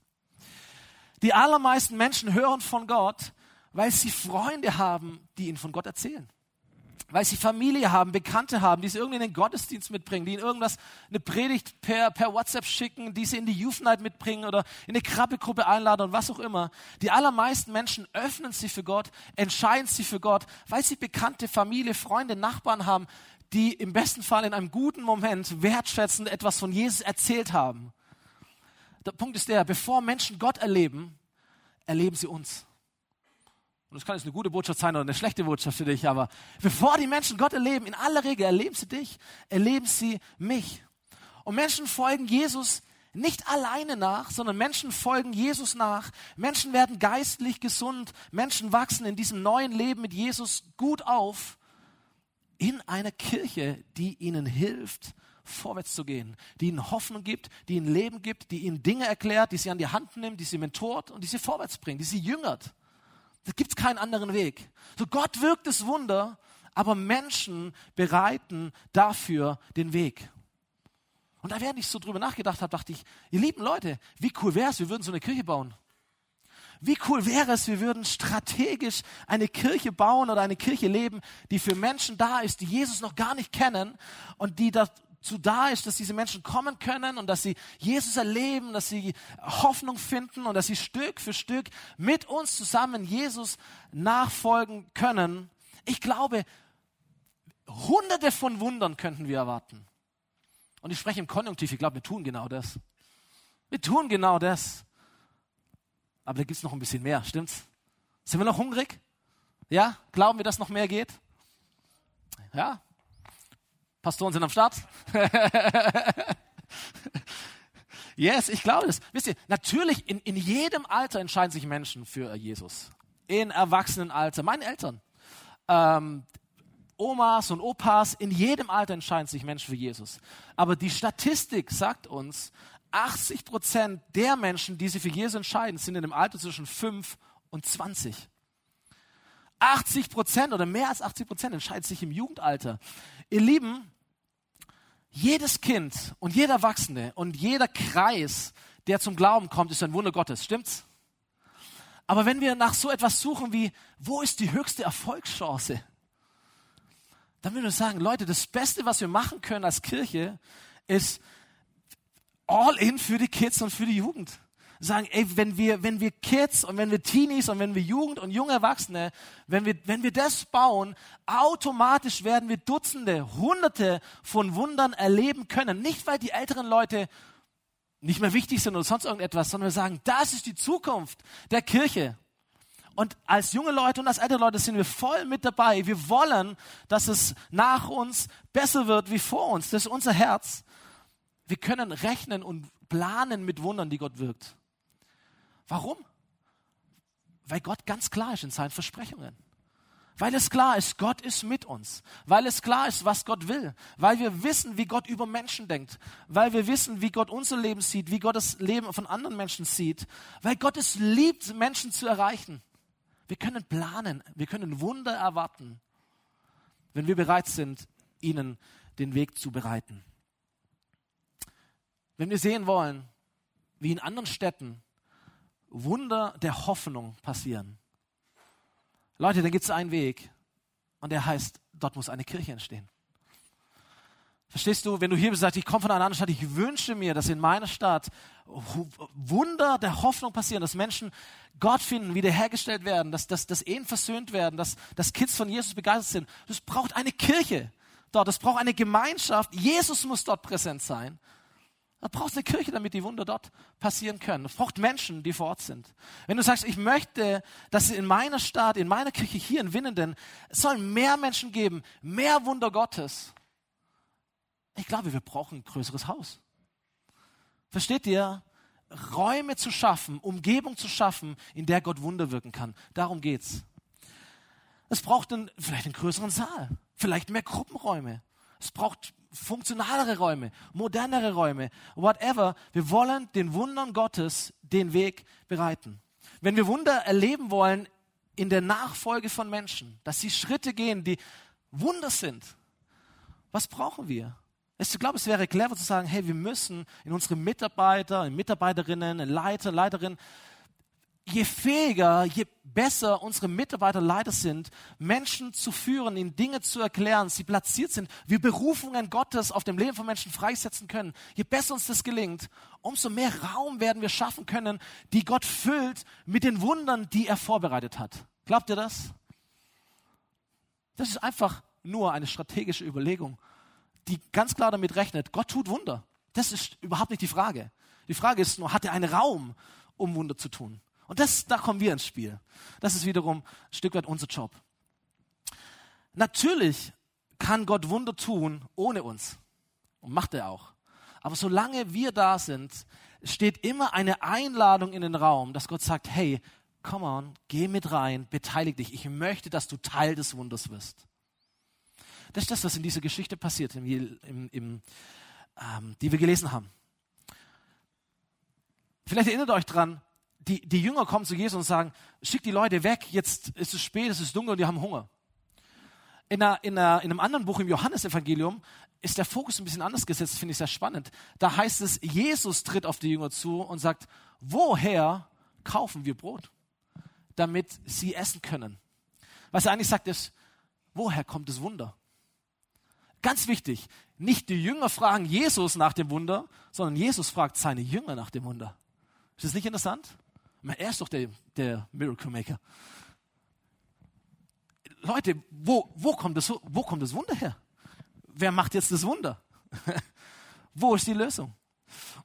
Die allermeisten Menschen hören von Gott, weil sie Freunde haben, die ihnen von Gott erzählen. Weil sie Familie haben, Bekannte haben, die sie irgendwie in den Gottesdienst mitbringen, die ihnen irgendwas, eine Predigt per, per WhatsApp schicken, die sie in die Youth Night mitbringen oder in eine Krabbelgruppe einladen und was auch immer. Die allermeisten Menschen öffnen sich für Gott, entscheiden sich für Gott, weil sie bekannte Familie, Freunde, Nachbarn haben, die im besten Fall in einem guten Moment wertschätzend etwas von Jesus erzählt haben. Der Punkt ist der, bevor Menschen Gott erleben, erleben sie uns. Und das kann jetzt eine gute Botschaft sein oder eine schlechte Botschaft für dich, aber bevor die Menschen Gott erleben, in aller Regel erleben sie dich, erleben sie mich. Und Menschen folgen Jesus nicht alleine nach, sondern Menschen folgen Jesus nach. Menschen werden geistlich gesund. Menschen wachsen in diesem neuen Leben mit Jesus gut auf in einer Kirche, die ihnen hilft, vorwärts zu gehen, die ihnen Hoffnung gibt, die ihnen Leben gibt, die ihnen Dinge erklärt, die sie an die Hand nimmt, die sie mentort und die sie vorwärts bringt, die sie jüngert. Da gibt es keinen anderen Weg. So Gott wirkt das Wunder, aber Menschen bereiten dafür den Weg. Und da, während ich so drüber nachgedacht habe, dachte ich, ihr lieben Leute, wie cool wäre es, wir würden so eine Kirche bauen. Wie cool wäre es, wir würden strategisch eine Kirche bauen oder eine Kirche leben, die für Menschen da ist, die Jesus noch gar nicht kennen und die das, dazu da ist, dass diese Menschen kommen können und dass sie Jesus erleben, dass sie Hoffnung finden und dass sie Stück für Stück mit uns zusammen Jesus nachfolgen können. Ich glaube, hunderte von Wundern könnten wir erwarten. Und ich spreche im Konjunktiv, ich glaube, wir tun genau das. Wir tun genau das. Aber da gibt es noch ein bisschen mehr, stimmt's? Sind wir noch hungrig? Ja? Glauben wir, dass noch mehr geht? Ja? Pastoren sind am Start. yes, ich glaube das. Wisst ihr, natürlich in, in jedem Alter entscheiden sich Menschen für Jesus. In Erwachsenenalter. Meine Eltern. Ähm, Omas und Opas, in jedem Alter entscheiden sich Menschen für Jesus. Aber die Statistik sagt uns, 80 Prozent der Menschen, die sich für Jesus entscheiden, sind in dem Alter zwischen 5 und 20. 80 Prozent oder mehr als 80 Prozent entscheiden sich im Jugendalter. Ihr Lieben, jedes Kind und jeder Erwachsene und jeder Kreis, der zum Glauben kommt, ist ein Wunder Gottes. Stimmt's? Aber wenn wir nach so etwas suchen wie, wo ist die höchste Erfolgschance? Dann würden wir sagen, Leute, das Beste, was wir machen können als Kirche, ist all in für die Kids und für die Jugend sagen, ey, wenn wir, wenn wir Kids und wenn wir Teenies und wenn wir Jugend und junge Erwachsene, wenn wir, wenn wir das bauen, automatisch werden wir Dutzende, Hunderte von Wundern erleben können. Nicht, weil die älteren Leute nicht mehr wichtig sind oder sonst irgendetwas, sondern wir sagen, das ist die Zukunft der Kirche. Und als junge Leute und als ältere Leute sind wir voll mit dabei. Wir wollen, dass es nach uns besser wird wie vor uns. Das ist unser Herz. Wir können rechnen und planen mit Wundern, die Gott wirkt. Warum? Weil Gott ganz klar ist in seinen Versprechungen. Weil es klar ist, Gott ist mit uns. Weil es klar ist, was Gott will. Weil wir wissen, wie Gott über Menschen denkt. Weil wir wissen, wie Gott unser Leben sieht, wie Gott das Leben von anderen Menschen sieht. Weil Gott es liebt, Menschen zu erreichen. Wir können planen, wir können Wunder erwarten, wenn wir bereit sind, ihnen den Weg zu bereiten. Wenn wir sehen wollen, wie in anderen Städten Wunder der Hoffnung passieren. Leute, da gibt es einen Weg und der heißt, dort muss eine Kirche entstehen. Verstehst du, wenn du hier bist, sagst, ich komme von einer anderen Stadt, ich wünsche mir, dass in meiner Stadt Wunder der Hoffnung passieren, dass Menschen Gott finden, wiederhergestellt werden, dass, dass, dass Ehen versöhnt werden, dass, dass Kids von Jesus begeistert sind. Das braucht eine Kirche dort, es braucht eine Gemeinschaft. Jesus muss dort präsent sein. Du brauchst eine Kirche, damit die Wunder dort passieren können. Es braucht Menschen, die vor Ort sind. Wenn du sagst, ich möchte, dass in meiner Stadt, in meiner Kirche hier in Winnenden, es soll mehr Menschen geben, mehr Wunder Gottes. Ich glaube, wir brauchen ein größeres Haus. Versteht ihr? Räume zu schaffen, Umgebung zu schaffen, in der Gott Wunder wirken kann. Darum geht's. Es braucht einen, vielleicht einen größeren Saal, vielleicht mehr Gruppenräume. Es braucht funktionalere Räume, modernere Räume, whatever. Wir wollen den Wundern Gottes den Weg bereiten. Wenn wir Wunder erleben wollen in der Nachfolge von Menschen, dass sie Schritte gehen, die Wunder sind, was brauchen wir? Ich glaube, es wäre clever zu sagen, hey, wir müssen in unsere Mitarbeiter, in Mitarbeiterinnen, in Leiter, Leiterinnen, je fähiger, je besser unsere Mitarbeiter Leiter sind, Menschen zu führen, ihnen Dinge zu erklären, sie platziert sind, wir Berufungen Gottes auf dem Leben von Menschen freisetzen können, je besser uns das gelingt, umso mehr Raum werden wir schaffen können, die Gott füllt mit den Wundern, die er vorbereitet hat. Glaubt ihr das? Das ist einfach nur eine strategische Überlegung, die ganz klar damit rechnet, Gott tut Wunder. Das ist überhaupt nicht die Frage. Die Frage ist nur, hat er einen Raum, um Wunder zu tun? Und das, da kommen wir ins Spiel. Das ist wiederum ein Stück weit unser Job. Natürlich kann Gott Wunder tun ohne uns. Und macht er auch. Aber solange wir da sind, steht immer eine Einladung in den Raum, dass Gott sagt, hey, come on, geh mit rein, beteilige dich. Ich möchte, dass du Teil des Wunders wirst. Das ist das, was in dieser Geschichte passiert, im, im, im, ähm, die wir gelesen haben. Vielleicht erinnert euch dran, die, die Jünger kommen zu Jesus und sagen, schick die Leute weg, jetzt ist es spät, es ist dunkel und die haben Hunger. In, einer, in, einer, in einem anderen Buch im Johannesevangelium ist der Fokus ein bisschen anders gesetzt, finde ich sehr spannend. Da heißt es, Jesus tritt auf die Jünger zu und sagt, woher kaufen wir Brot, damit sie essen können? Was er eigentlich sagt ist, woher kommt das Wunder? Ganz wichtig, nicht die Jünger fragen Jesus nach dem Wunder, sondern Jesus fragt seine Jünger nach dem Wunder. Ist das nicht interessant? Er ist doch der, der Miracle Maker. Leute, wo, wo, kommt das, wo kommt das Wunder her? Wer macht jetzt das Wunder? wo ist die Lösung?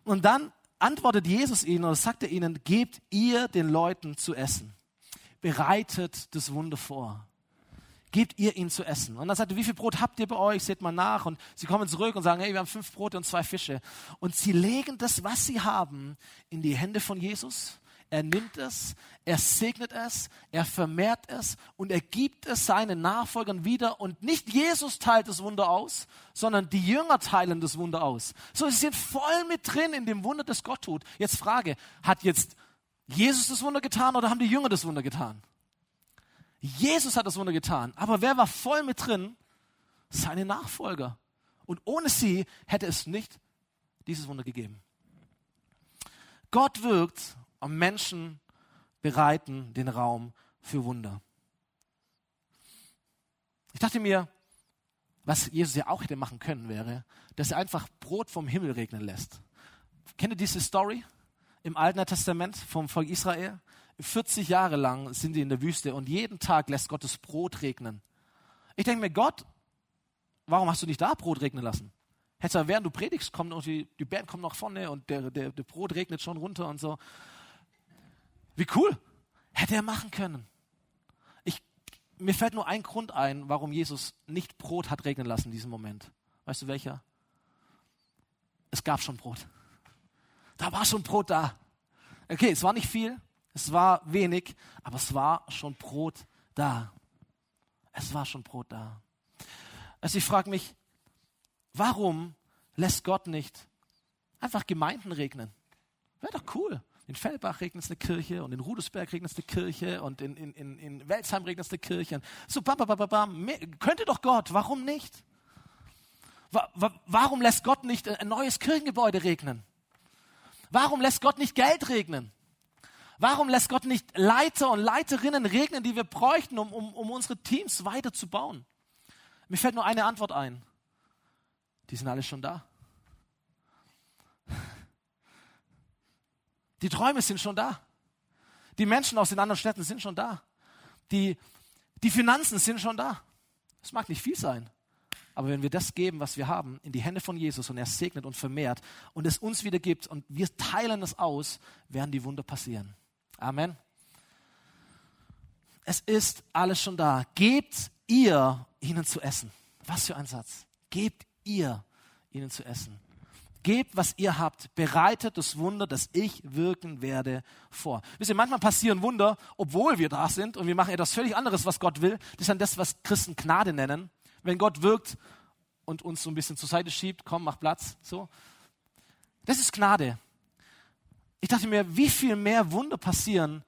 Und dann antwortet Jesus ihnen und sagt er ihnen, gebt ihr den Leuten zu essen. Bereitet das Wunder vor. Gebt ihr ihnen zu essen. Und dann sagt er, wie viel Brot habt ihr bei euch? Seht mal nach. Und sie kommen zurück und sagen, hey, wir haben fünf Brote und zwei Fische. Und sie legen das, was sie haben, in die Hände von Jesus er nimmt es, er segnet es, er vermehrt es und er gibt es seinen Nachfolgern wieder. Und nicht Jesus teilt das Wunder aus, sondern die Jünger teilen das Wunder aus. So, sie sind voll mit drin in dem Wunder, das Gott tut. Jetzt Frage, hat jetzt Jesus das Wunder getan oder haben die Jünger das Wunder getan? Jesus hat das Wunder getan. Aber wer war voll mit drin? Seine Nachfolger. Und ohne sie hätte es nicht dieses Wunder gegeben. Gott wirkt und Menschen bereiten den Raum für Wunder. Ich dachte mir, was Jesus ja auch hätte machen können, wäre, dass er einfach Brot vom Himmel regnen lässt. Kennt ihr diese Story im Alten Testament vom Volk Israel? 40 Jahre lang sind die in der Wüste und jeden Tag lässt Gott das Brot regnen. Ich denke mir, Gott, warum hast du nicht da Brot regnen lassen? Hättest du, während du predigst, kommt noch die, die Band kommt nach vorne und der, der, der Brot regnet schon runter und so. Wie cool. Hätte er machen können. Ich, mir fällt nur ein Grund ein, warum Jesus nicht Brot hat regnen lassen in diesem Moment. Weißt du welcher? Es gab schon Brot. Da war schon Brot da. Okay, es war nicht viel, es war wenig, aber es war schon Brot da. Es war schon Brot da. Also ich frage mich, warum lässt Gott nicht einfach Gemeinden regnen? Wäre doch cool. In Fellbach regnet es eine Kirche und in Rudesberg regnet es eine Kirche und in, in, in, in Welzheim regnet es eine Kirche. So, bam, bam, bam, bam. Könnte doch Gott, warum nicht? Warum lässt Gott nicht ein neues Kirchengebäude regnen? Warum lässt Gott nicht Geld regnen? Warum lässt Gott nicht Leiter und Leiterinnen regnen, die wir bräuchten, um, um, um unsere Teams weiterzubauen? Mir fällt nur eine Antwort ein. Die sind alle schon da. Die Träume sind schon da. Die Menschen aus den anderen Städten sind schon da. Die, die Finanzen sind schon da. Es mag nicht viel sein. Aber wenn wir das geben, was wir haben, in die Hände von Jesus und er segnet und vermehrt und es uns wieder gibt und wir teilen es aus, werden die Wunder passieren. Amen. Es ist alles schon da. Gebt ihr ihnen zu essen. Was für ein Satz. Gebt ihr ihnen zu essen. Gebt, was ihr habt, bereitet das Wunder, das ich wirken werde, vor. Wisst ihr, manchmal passieren Wunder, obwohl wir da sind und wir machen etwas völlig anderes, was Gott will. Das ist dann das, was Christen Gnade nennen. Wenn Gott wirkt und uns so ein bisschen zur Seite schiebt, komm, mach Platz, so. Das ist Gnade. Ich dachte mir, wie viel mehr Wunder passieren,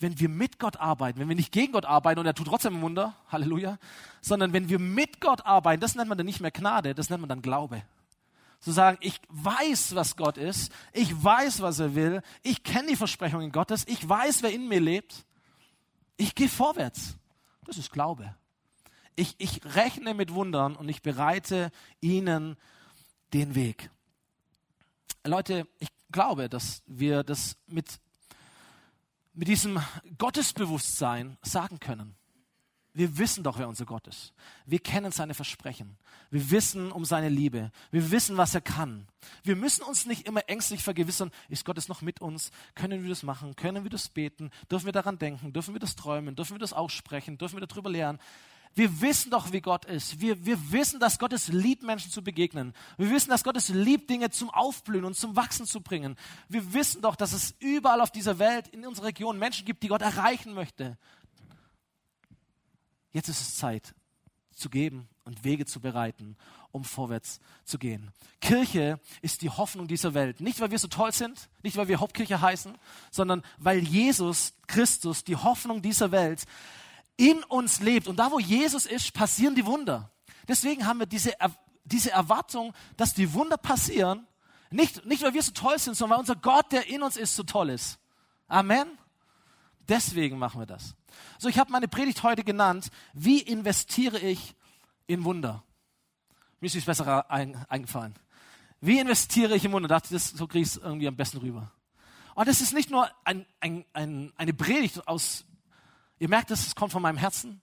wenn wir mit Gott arbeiten, wenn wir nicht gegen Gott arbeiten und er tut trotzdem Wunder, Halleluja, sondern wenn wir mit Gott arbeiten, das nennt man dann nicht mehr Gnade, das nennt man dann Glaube. Zu sagen, ich weiß, was Gott ist, ich weiß, was er will, ich kenne die Versprechungen Gottes, ich weiß, wer in mir lebt. Ich gehe vorwärts. Das ist Glaube. Ich, ich rechne mit Wundern und ich bereite ihnen den Weg. Leute, ich glaube, dass wir das mit, mit diesem Gottesbewusstsein sagen können. Wir wissen doch, wer unser Gott ist. Wir kennen seine Versprechen. Wir wissen um seine Liebe. Wir wissen, was er kann. Wir müssen uns nicht immer ängstlich vergewissern, ist Gott es noch mit uns? Können wir das machen? Können wir das beten? Dürfen wir daran denken? Dürfen wir das träumen? Dürfen wir das aussprechen? Dürfen wir darüber lernen? Wir wissen doch, wie Gott ist. Wir, wir wissen, dass Gott es liebt, Menschen zu begegnen. Wir wissen, dass Gott es liebt, Dinge zum Aufblühen und zum Wachsen zu bringen. Wir wissen doch, dass es überall auf dieser Welt, in unserer Region Menschen gibt, die Gott erreichen möchte. Jetzt ist es Zeit zu geben und Wege zu bereiten, um vorwärts zu gehen. Kirche ist die Hoffnung dieser Welt. Nicht, weil wir so toll sind, nicht, weil wir Hauptkirche heißen, sondern weil Jesus Christus, die Hoffnung dieser Welt, in uns lebt. Und da, wo Jesus ist, passieren die Wunder. Deswegen haben wir diese, diese Erwartung, dass die Wunder passieren. Nicht, nicht, weil wir so toll sind, sondern weil unser Gott, der in uns ist, so toll ist. Amen. Deswegen machen wir das. So, ich habe meine Predigt heute genannt, wie investiere ich in Wunder? Mir ist nichts besser ein, eingefallen. Wie investiere ich in Wunder? Dachte das, so kriege ich es irgendwie am besten rüber. Und es ist nicht nur ein, ein, ein, eine Predigt aus, ihr merkt es, es kommt von meinem Herzen.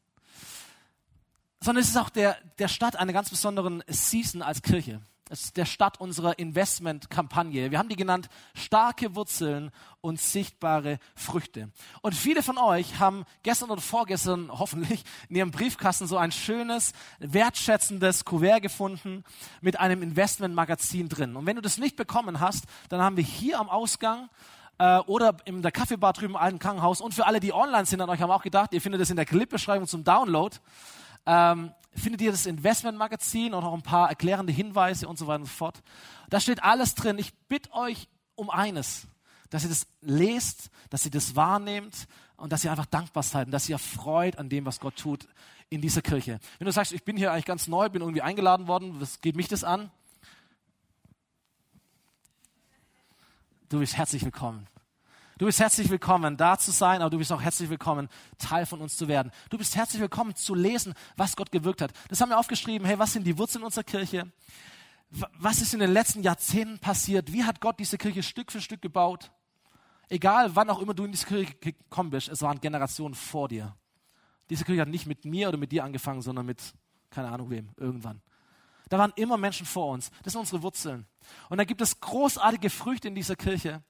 sondern es ist auch der, der Start einer ganz besonderen Season als Kirche. Es ist der Start unserer Investmentkampagne. Wir haben die genannt starke Wurzeln und sichtbare Früchte. Und viele von euch haben gestern oder vorgestern hoffentlich in ihrem Briefkasten so ein schönes, wertschätzendes Kuvert gefunden mit einem Investmentmagazin drin. Und wenn du das nicht bekommen hast, dann haben wir hier am Ausgang äh, oder in der Kaffeebar drüben im alten Krankenhaus und für alle, die online sind an euch, haben auch gedacht, ihr findet es in der Clipbeschreibung zum Download ähm, findet ihr das Investmentmagazin und auch ein paar erklärende Hinweise und so weiter und so fort. Da steht alles drin. Ich bitte euch um eines, dass ihr das lest, dass ihr das wahrnehmt und dass ihr einfach dankbar seid und dass ihr freut an dem, was Gott tut in dieser Kirche. Wenn du sagst, ich bin hier eigentlich ganz neu, bin irgendwie eingeladen worden, was geht mich das an? Du bist herzlich willkommen. Du bist herzlich willkommen, da zu sein, aber du bist auch herzlich willkommen, Teil von uns zu werden. Du bist herzlich willkommen zu lesen, was Gott gewirkt hat. Das haben wir aufgeschrieben. Hey, was sind die Wurzeln unserer Kirche? Was ist in den letzten Jahrzehnten passiert? Wie hat Gott diese Kirche Stück für Stück gebaut? Egal, wann auch immer du in diese Kirche gekommen bist, es waren Generationen vor dir. Diese Kirche hat nicht mit mir oder mit dir angefangen, sondern mit, keine Ahnung wem, irgendwann. Da waren immer Menschen vor uns. Das sind unsere Wurzeln. Und da gibt es großartige Früchte in dieser Kirche.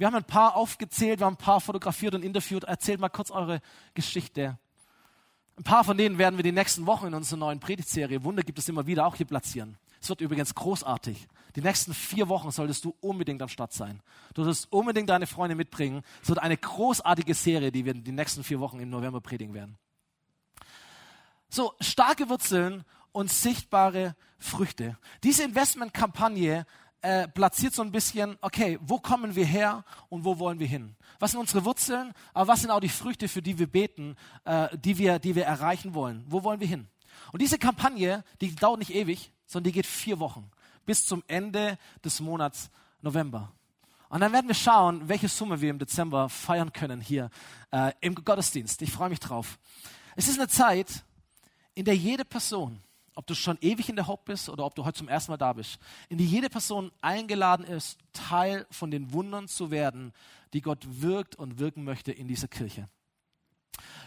Wir haben ein paar aufgezählt, wir haben ein paar fotografiert und interviewt. Erzählt mal kurz eure Geschichte. Ein paar von denen werden wir die nächsten Wochen in unserer neuen Predigtserie Wunder gibt es immer wieder auch hier platzieren. Es wird übrigens großartig. Die nächsten vier Wochen solltest du unbedingt am Start sein. Du solltest unbedingt deine Freunde mitbringen. Es wird eine großartige Serie, die wir die nächsten vier Wochen im November predigen werden. So, starke Wurzeln und sichtbare Früchte. Diese Investmentkampagne äh, platziert so ein bisschen, okay, wo kommen wir her und wo wollen wir hin? Was sind unsere Wurzeln, aber was sind auch die Früchte, für die wir beten, äh, die, wir, die wir erreichen wollen? Wo wollen wir hin? Und diese Kampagne, die dauert nicht ewig, sondern die geht vier Wochen bis zum Ende des Monats November. Und dann werden wir schauen, welche Summe wir im Dezember feiern können hier äh, im Gottesdienst. Ich freue mich drauf. Es ist eine Zeit, in der jede Person, ob du schon ewig in der Hope bist oder ob du heute zum ersten Mal da bist, in die jede Person eingeladen ist, Teil von den Wundern zu werden, die Gott wirkt und wirken möchte in dieser Kirche.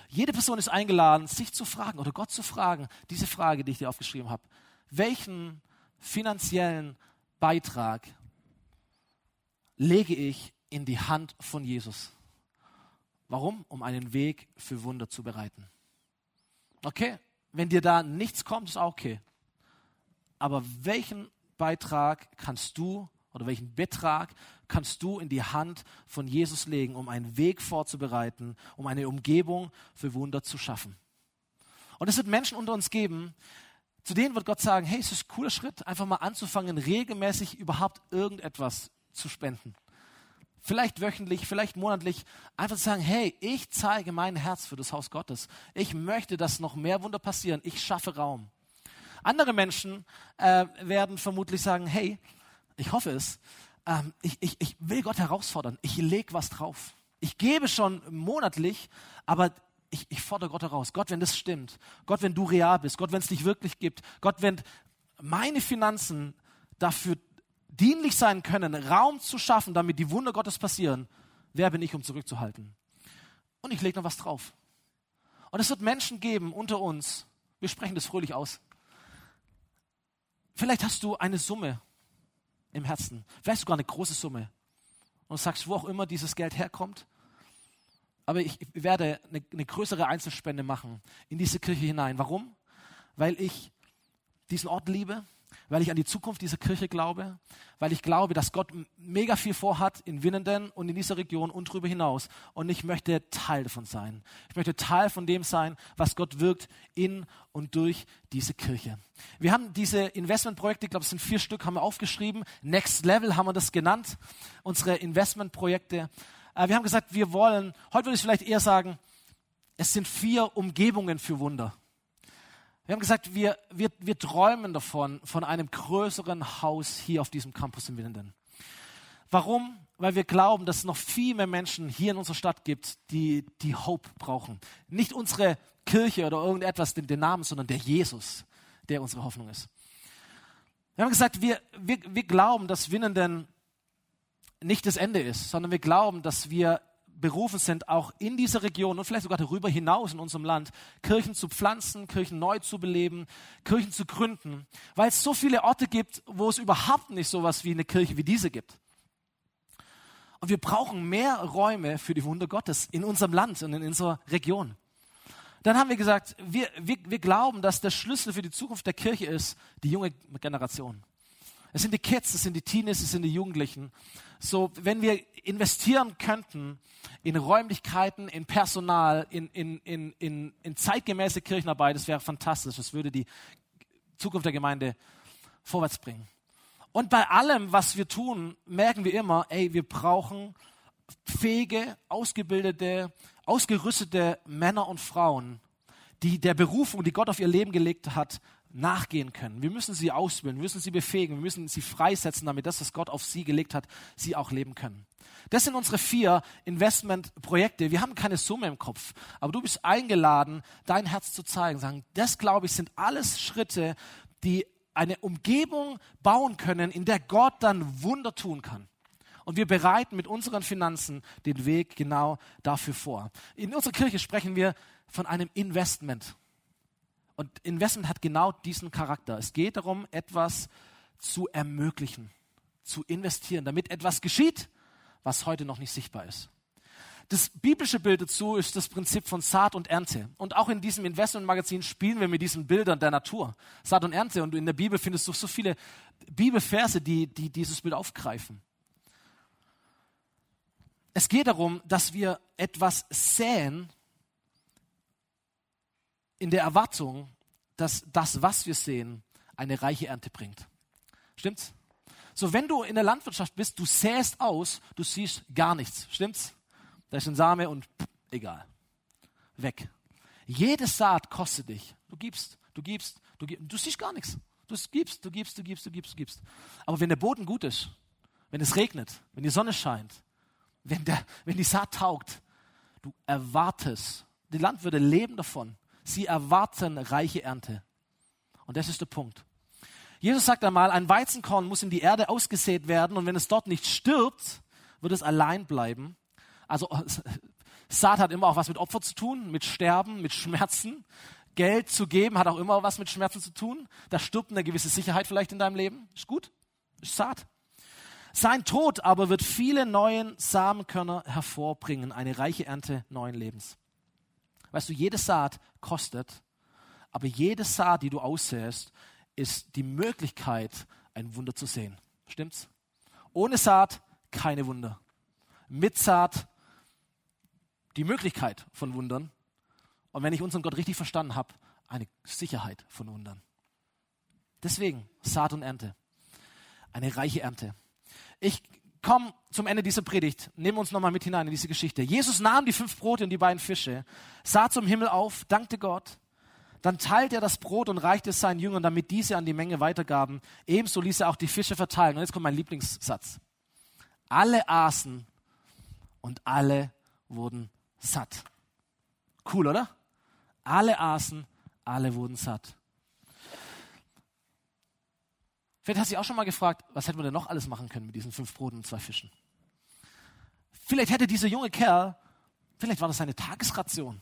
Jede Person ist eingeladen, sich zu fragen oder Gott zu fragen, diese Frage, die ich dir aufgeschrieben habe, welchen finanziellen Beitrag lege ich in die Hand von Jesus? Warum? Um einen Weg für Wunder zu bereiten. Okay, wenn dir da nichts kommt, ist auch okay. Aber welchen Beitrag kannst du oder welchen Betrag kannst du in die Hand von Jesus legen, um einen Weg vorzubereiten, um eine Umgebung für Wunder zu schaffen? Und es wird Menschen unter uns geben, zu denen wird Gott sagen, hey, es ist ein cooler Schritt, einfach mal anzufangen, regelmäßig überhaupt irgendetwas zu spenden vielleicht wöchentlich, vielleicht monatlich, einfach zu sagen, hey, ich zeige mein Herz für das Haus Gottes. Ich möchte, dass noch mehr Wunder passieren. Ich schaffe Raum. Andere Menschen äh, werden vermutlich sagen, hey, ich hoffe es, ähm, ich, ich, ich will Gott herausfordern. Ich lege was drauf. Ich gebe schon monatlich, aber ich, ich fordere Gott heraus. Gott, wenn das stimmt. Gott, wenn du real bist. Gott, wenn es dich wirklich gibt. Gott, wenn meine Finanzen dafür dienlich sein können, Raum zu schaffen, damit die Wunder Gottes passieren, wer bin ich, um zurückzuhalten? Und ich lege noch was drauf. Und es wird Menschen geben unter uns, wir sprechen das fröhlich aus. Vielleicht hast du eine Summe im Herzen, vielleicht sogar eine große Summe. Und sagst, wo auch immer dieses Geld herkommt, aber ich werde eine, eine größere Einzelspende machen in diese Kirche hinein. Warum? Weil ich diesen Ort liebe, weil ich an die Zukunft dieser Kirche glaube, weil ich glaube, dass Gott mega viel vorhat in Winnenden und in dieser Region und darüber hinaus. Und ich möchte Teil davon sein. Ich möchte Teil von dem sein, was Gott wirkt in und durch diese Kirche. Wir haben diese Investmentprojekte, ich glaube, es sind vier Stück, haben wir aufgeschrieben. Next Level haben wir das genannt, unsere Investmentprojekte. Äh, wir haben gesagt, wir wollen, heute würde ich vielleicht eher sagen, es sind vier Umgebungen für Wunder. Wir haben gesagt, wir, wir, wir träumen davon, von einem größeren Haus hier auf diesem Campus in Winnenden. Warum? Weil wir glauben, dass es noch viel mehr Menschen hier in unserer Stadt gibt, die, die Hope brauchen. Nicht unsere Kirche oder irgendetwas, den, den Namen, sondern der Jesus, der unsere Hoffnung ist. Wir haben gesagt, wir, wir, wir glauben, dass Winnenden nicht das Ende ist, sondern wir glauben, dass wir berufen sind, auch in dieser Region und vielleicht sogar darüber hinaus in unserem Land, Kirchen zu pflanzen, Kirchen neu zu beleben, Kirchen zu gründen, weil es so viele Orte gibt, wo es überhaupt nicht so etwas wie eine Kirche wie diese gibt. Und wir brauchen mehr Räume für die Wunder Gottes in unserem Land und in unserer Region. Dann haben wir gesagt, wir, wir, wir glauben, dass der Schlüssel für die Zukunft der Kirche ist, die junge Generation. Es sind die Kids, es sind die Teenies, es sind die Jugendlichen. So, wenn wir investieren könnten in Räumlichkeiten, in Personal, in, in, in, in, in zeitgemäße Kirchenarbeit, das wäre fantastisch. Das würde die Zukunft der Gemeinde vorwärts bringen. Und bei allem, was wir tun, merken wir immer, ey, wir brauchen fähige, ausgebildete, ausgerüstete Männer und Frauen, die der Berufung, die Gott auf ihr Leben gelegt hat, nachgehen können. Wir müssen sie ausbilden, wir müssen sie befähigen, wir müssen sie freisetzen, damit das, was Gott auf sie gelegt hat, sie auch leben können. Das sind unsere vier Investmentprojekte. Wir haben keine Summe im Kopf, aber du bist eingeladen, dein Herz zu zeigen. Sagen, das glaube ich sind alles Schritte, die eine Umgebung bauen können, in der Gott dann Wunder tun kann. Und wir bereiten mit unseren Finanzen den Weg genau dafür vor. In unserer Kirche sprechen wir von einem Investment. Und Investment hat genau diesen Charakter. Es geht darum, etwas zu ermöglichen, zu investieren, damit etwas geschieht, was heute noch nicht sichtbar ist. Das biblische Bild dazu ist das Prinzip von Saat und Ernte. Und auch in diesem Investmentmagazin spielen wir mit diesen Bildern der Natur. Saat und Ernte. Und in der Bibel findest du so viele Bibelverse, die, die dieses Bild aufgreifen. Es geht darum, dass wir etwas säen in der Erwartung, dass das, was wir sehen, eine reiche Ernte bringt. Stimmt's? So, wenn du in der Landwirtschaft bist, du säst aus, du siehst gar nichts. Stimmt's? Da ist ein Same und pff, egal. Weg. Jede Saat kostet dich. Du gibst, du gibst, du gibst. Du siehst gar nichts. Du gibst, du gibst, du gibst, du gibst, du gibst. Aber wenn der Boden gut ist, wenn es regnet, wenn die Sonne scheint, wenn, der, wenn die Saat taugt, du erwartest, die Landwirte leben davon. Sie erwarten reiche Ernte. Und das ist der Punkt. Jesus sagt einmal, ein Weizenkorn muss in die Erde ausgesät werden und wenn es dort nicht stirbt, wird es allein bleiben. Also Saat hat immer auch was mit Opfer zu tun, mit Sterben, mit Schmerzen. Geld zu geben hat auch immer was mit Schmerzen zu tun. Da stirbt eine gewisse Sicherheit vielleicht in deinem Leben. Ist gut, ist Saat. Sein Tod aber wird viele neuen Samenkörner hervorbringen, eine reiche Ernte neuen Lebens. Weißt du, jede Saat kostet, aber jede Saat, die du aussäst, ist die Möglichkeit, ein Wunder zu sehen. Stimmt's? Ohne Saat keine Wunder. Mit Saat die Möglichkeit von Wundern. Und wenn ich unseren Gott richtig verstanden habe, eine Sicherheit von Wundern. Deswegen Saat und Ernte. Eine reiche Ernte. Ich komme zum Ende dieser Predigt. Nehmen uns nochmal mit hinein in diese Geschichte. Jesus nahm die fünf Brote und die beiden Fische, sah zum Himmel auf, dankte Gott. Dann teilte er das Brot und reichte es seinen Jüngern, damit diese an die Menge weitergaben. Ebenso ließ er auch die Fische verteilen. Und jetzt kommt mein Lieblingssatz. Alle aßen und alle wurden satt. Cool, oder? Alle aßen, alle wurden satt. Vielleicht hast du dich auch schon mal gefragt, was hätten wir denn noch alles machen können mit diesen fünf Broten und zwei Fischen? Vielleicht hätte dieser junge Kerl, vielleicht war das seine Tagesration.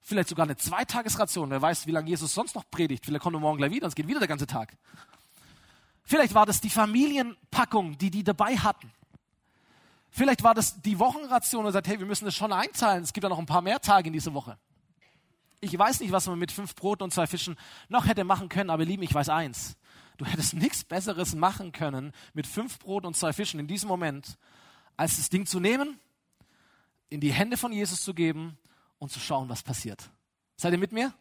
Vielleicht sogar eine Zweitagesration. Wer weiß, wie lange Jesus sonst noch predigt. Vielleicht kommt er morgen gleich wieder und es geht wieder der ganze Tag. Vielleicht war das die Familienpackung, die die dabei hatten. Vielleicht war das die Wochenration und sagt, hey, wir müssen das schon einzahlen. Es gibt ja noch ein paar mehr Tage in dieser Woche. Ich weiß nicht, was man mit fünf Broten und zwei Fischen noch hätte machen können, aber lieben, ich weiß eins. Du hättest nichts Besseres machen können mit fünf Broten und zwei Fischen in diesem Moment, als das Ding zu nehmen, in die Hände von Jesus zu geben und zu schauen, was passiert. Seid ihr mit mir?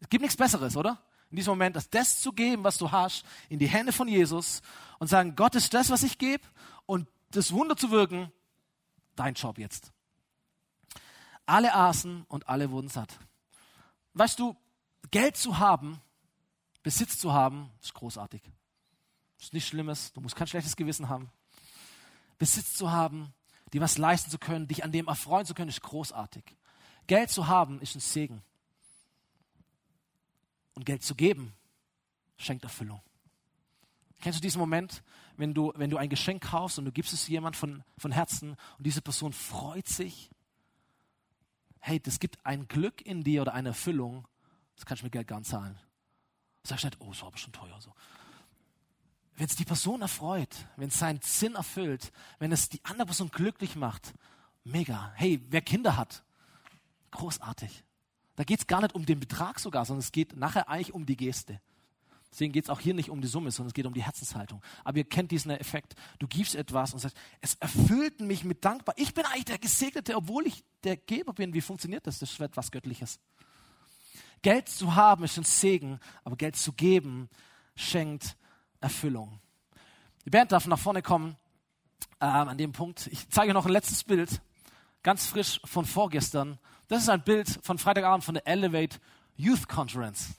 Es gibt nichts Besseres, oder? In diesem Moment, das, das zu geben, was du hast, in die Hände von Jesus und sagen, Gott ist das, was ich gebe und das Wunder zu wirken, dein Job jetzt. Alle aßen und alle wurden satt. Weißt du, Geld zu haben Besitz zu haben, ist großartig. Ist nichts Schlimmes, du musst kein schlechtes Gewissen haben. Besitz zu haben, dir was leisten zu können, dich an dem erfreuen zu können, ist großartig. Geld zu haben, ist ein Segen. Und Geld zu geben, schenkt Erfüllung. Kennst du diesen Moment, wenn du, wenn du ein Geschenk kaufst und du gibst es jemand von, von Herzen und diese Person freut sich? Hey, das gibt ein Glück in dir oder eine Erfüllung, das kannst du mit Geld gar nicht zahlen. Sagst nicht, oh, das war aber schon teuer so. Wenn es die Person erfreut, wenn es seinen Sinn erfüllt, wenn es die andere Person glücklich macht, mega. Hey, wer Kinder hat, großartig. Da geht es gar nicht um den Betrag sogar, sondern es geht nachher eigentlich um die Geste. Deswegen geht es auch hier nicht um die Summe, sondern es geht um die Herzenshaltung. Aber ihr kennt diesen Effekt. Du gibst etwas und sagst, es erfüllt mich mit Dankbar. Ich bin eigentlich der Gesegnete, obwohl ich der Geber bin. Wie funktioniert das? Das ist etwas Göttliches. Geld zu haben ist ein Segen, aber Geld zu geben schenkt Erfüllung. Die Band darf nach vorne kommen ähm, an dem Punkt. Ich zeige noch ein letztes Bild, ganz frisch von vorgestern. Das ist ein Bild von Freitagabend von der Elevate Youth Conference.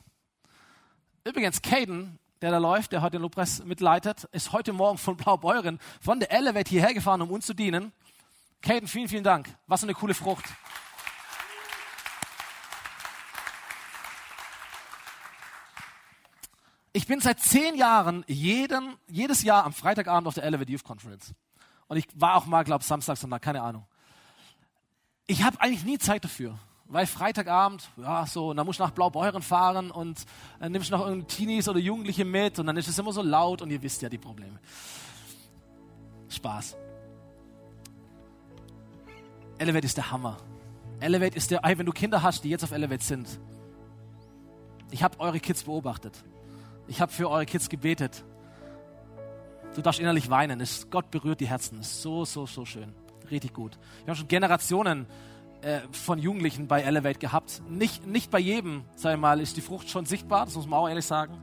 Übrigens, Caden, der da läuft, der heute den Lobpreis mitleitet, ist heute Morgen von Blaubeuren von der Elevate hierher gefahren, um uns zu dienen. Caden, vielen, vielen Dank. Was eine coole Frucht. Ich bin seit zehn Jahren jeden, jedes Jahr am Freitagabend auf der Elevate Youth Conference. Und ich war auch mal, glaube Samstag, Sonntag, keine Ahnung. Ich habe eigentlich nie Zeit dafür weil Freitagabend, ja, so, dann musst du nach Blaubeuren fahren und dann nimmst du noch irgendwie Teenies oder Jugendliche mit und dann ist es immer so laut und ihr wisst ja die Probleme. Spaß. Elevate ist der Hammer. Elevate ist der, wenn du Kinder hast, die jetzt auf Elevate sind. Ich habe eure Kids beobachtet. Ich habe für eure Kids gebetet. Du darfst innerlich weinen. Gott berührt die Herzen. ist so, so, so schön. Richtig gut. Wir haben schon Generationen äh, von Jugendlichen bei Elevate gehabt. Nicht, nicht bei jedem, sag ich mal, ist die Frucht schon sichtbar, das muss man auch ehrlich sagen.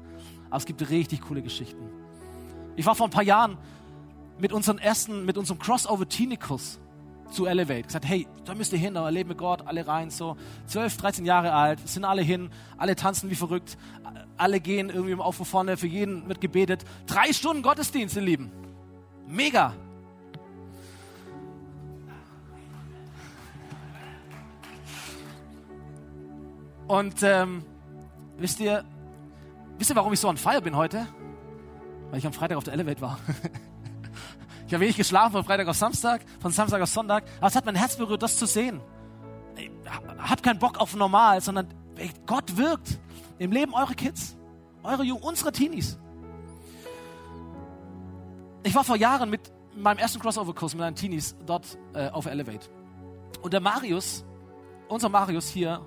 Aber es gibt richtig coole Geschichten. Ich war vor ein paar Jahren mit unserem ersten, mit unserem Crossover Teenicus zu Elevate. Gesagt, hey, da müsst ihr hin, da erleben wir Gott, alle rein, so 12, 13 Jahre alt, sind alle hin, alle tanzen wie verrückt, alle gehen irgendwie auf vorne, für jeden wird gebetet. Drei Stunden Gottesdienst, ihr Lieben. Mega. Und ähm, wisst ihr, wisst ihr, warum ich so on fire bin heute? Weil ich am Freitag auf der Elevate war. ich habe wenig geschlafen von Freitag auf Samstag, von Samstag auf Sonntag. Aber es hat mein Herz berührt, das zu sehen. Ich hab keinen Bock auf normal, sondern Gott wirkt im Leben eurer Kids, eure Jungen, unsere Teenies. Ich war vor Jahren mit meinem ersten Crossover-Kurs mit meinen Teenies dort äh, auf Elevate. Und der Marius, unser Marius hier,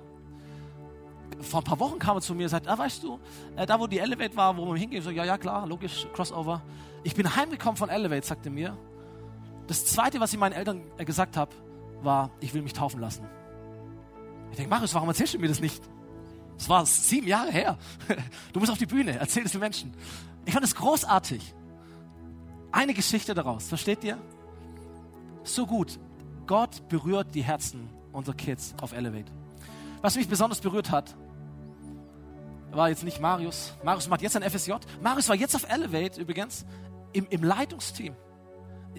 vor ein paar Wochen kam er zu mir und sagte, ah, weißt du, äh, da wo die Elevate war, wo wir hingehen, so, ja, ja, klar, logisch, Crossover. Ich bin heimgekommen von Elevate, sagte mir. Das Zweite, was ich meinen Eltern äh, gesagt habe, war, ich will mich taufen lassen. Ich denke, Marius, warum erzählst du mir das nicht? Das war sieben Jahre her. Du musst auf die Bühne, erzähl es den Menschen. Ich fand es großartig. Eine Geschichte daraus, versteht ihr? So gut. Gott berührt die Herzen unserer Kids auf Elevate. Was mich besonders berührt hat, war jetzt nicht Marius. Marius macht jetzt ein FSJ. Marius war jetzt auf Elevate übrigens im, im Leitungsteam.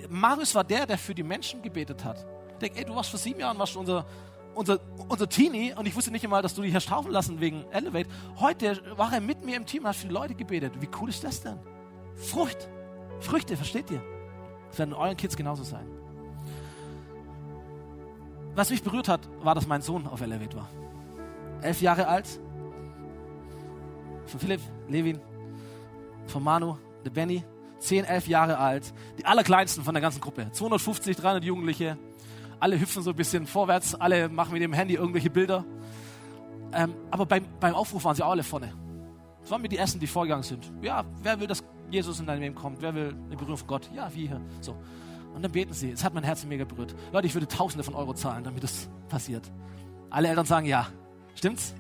Marius war der, der für die Menschen gebetet hat. Ich denke, ey, du warst vor sieben Jahren warst unser, unser, unser Teenie und ich wusste nicht einmal, dass du dich hast taufen lassen wegen Elevate. Heute war er mit mir im Team und hat für die Leute gebetet. Wie cool ist das denn? Frucht. Früchte, versteht ihr? Das werden euren Kids genauso sein. Was mich berührt hat, war, dass mein Sohn auf Elevate war. Elf Jahre alt, von Philipp, Levin, von Manu, der Benny, 10, 11 Jahre alt, die allerkleinsten von der ganzen Gruppe, 250, 300 Jugendliche, alle hüpfen so ein bisschen vorwärts, alle machen mit dem Handy irgendwelche Bilder. Ähm, aber beim, beim Aufruf waren sie auch alle vorne. Das waren mir die Ersten, die vorgegangen sind. Ja, wer will, dass Jesus in dein Leben kommt? Wer will eine Berührung von Gott? Ja, wie hier. So. Und dann beten sie. Es hat mein Herz mega berührt. Leute, ich würde Tausende von Euro zahlen, damit das passiert. Alle Eltern sagen ja. Stimmt's?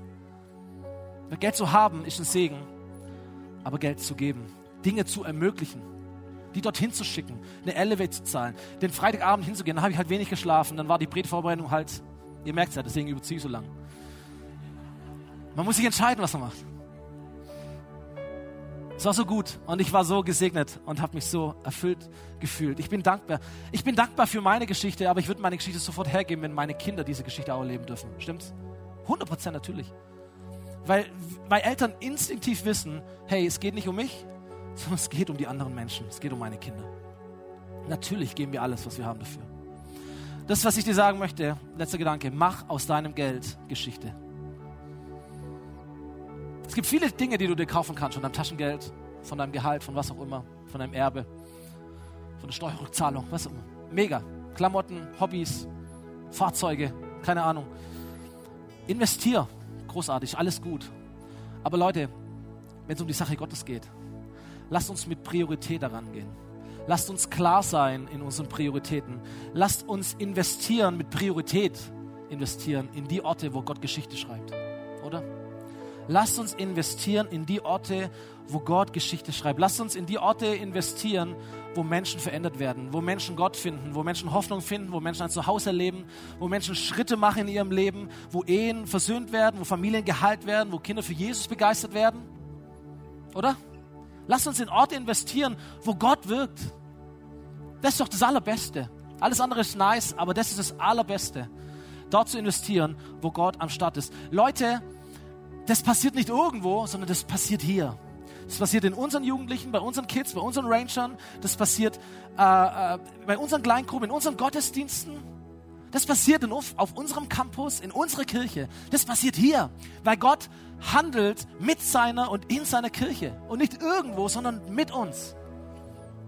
Geld zu haben ist ein Segen, aber Geld zu geben, Dinge zu ermöglichen, die dorthin zu schicken, eine Elevate zu zahlen, den Freitagabend hinzugehen, dann habe ich halt wenig geschlafen, dann war die Predigtvorbereitung halt, ihr merkt es ja, deswegen überziehe ich so lang. Man muss sich entscheiden, was man macht. Es war so gut und ich war so gesegnet und habe mich so erfüllt gefühlt. Ich bin dankbar. Ich bin dankbar für meine Geschichte, aber ich würde meine Geschichte sofort hergeben, wenn meine Kinder diese Geschichte auch erleben dürfen. Stimmt's? 100 Prozent natürlich. Weil, weil Eltern instinktiv wissen, hey, es geht nicht um mich, sondern es geht um die anderen Menschen, es geht um meine Kinder. Natürlich geben wir alles, was wir haben dafür. Das, was ich dir sagen möchte, letzter Gedanke, mach aus deinem Geld Geschichte. Es gibt viele Dinge, die du dir kaufen kannst, von deinem Taschengeld, von deinem Gehalt, von was auch immer, von deinem Erbe, von der Steuerrückzahlung, was auch immer. Mega. Klamotten, Hobbys, Fahrzeuge, keine Ahnung. Investier. Großartig, alles gut. Aber Leute, wenn es um die Sache Gottes geht, lasst uns mit Priorität daran gehen. Lasst uns klar sein in unseren Prioritäten. Lasst uns investieren, mit Priorität investieren in die Orte, wo Gott Geschichte schreibt. Oder? Lasst uns investieren in die Orte, wo Gott Geschichte schreibt. Lasst uns in die Orte investieren, wo Menschen verändert werden, wo Menschen Gott finden, wo Menschen Hoffnung finden, wo Menschen ein Zuhause erleben, wo Menschen Schritte machen in ihrem Leben, wo Ehen versöhnt werden, wo Familien geheilt werden, wo Kinder für Jesus begeistert werden. Oder? Lasst uns in Orte investieren, wo Gott wirkt. Das ist doch das Allerbeste. Alles andere ist nice, aber das ist das Allerbeste. Dort zu investieren, wo Gott am Start ist. Leute, das passiert nicht irgendwo, sondern das passiert hier. Das passiert in unseren Jugendlichen, bei unseren Kids, bei unseren Rangern. Das passiert äh, äh, bei unseren Kleingruppen, in unseren Gottesdiensten. Das passiert in, auf unserem Campus, in unserer Kirche. Das passiert hier, weil Gott handelt mit seiner und in seiner Kirche. Und nicht irgendwo, sondern mit uns.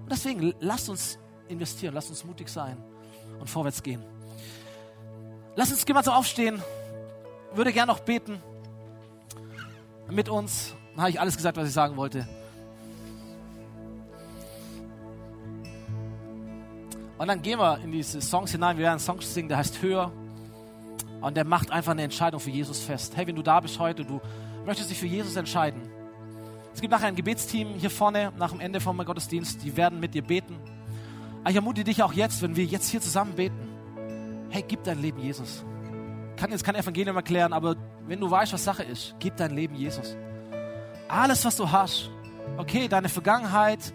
Und deswegen lasst uns investieren, lasst uns mutig sein und vorwärts gehen. Lasst uns gemeinsam aufstehen. Würde gerne noch beten mit uns. Dann habe ich alles gesagt, was ich sagen wollte. Und dann gehen wir in diese Songs hinein. Wir werden Songs singen, der heißt Höher. Und der macht einfach eine Entscheidung für Jesus fest. Hey, wenn du da bist heute, du möchtest dich für Jesus entscheiden. Es gibt nachher ein Gebetsteam hier vorne nach dem Ende vom Gottesdienst. Die werden mit dir beten. Aber ich ermutige dich auch jetzt, wenn wir jetzt hier zusammen beten. Hey, gib dein Leben Jesus. Ich kann jetzt kein Evangelium erklären, aber wenn du weißt, was Sache ist, gib dein Leben Jesus. Alles, was du hast, okay, deine Vergangenheit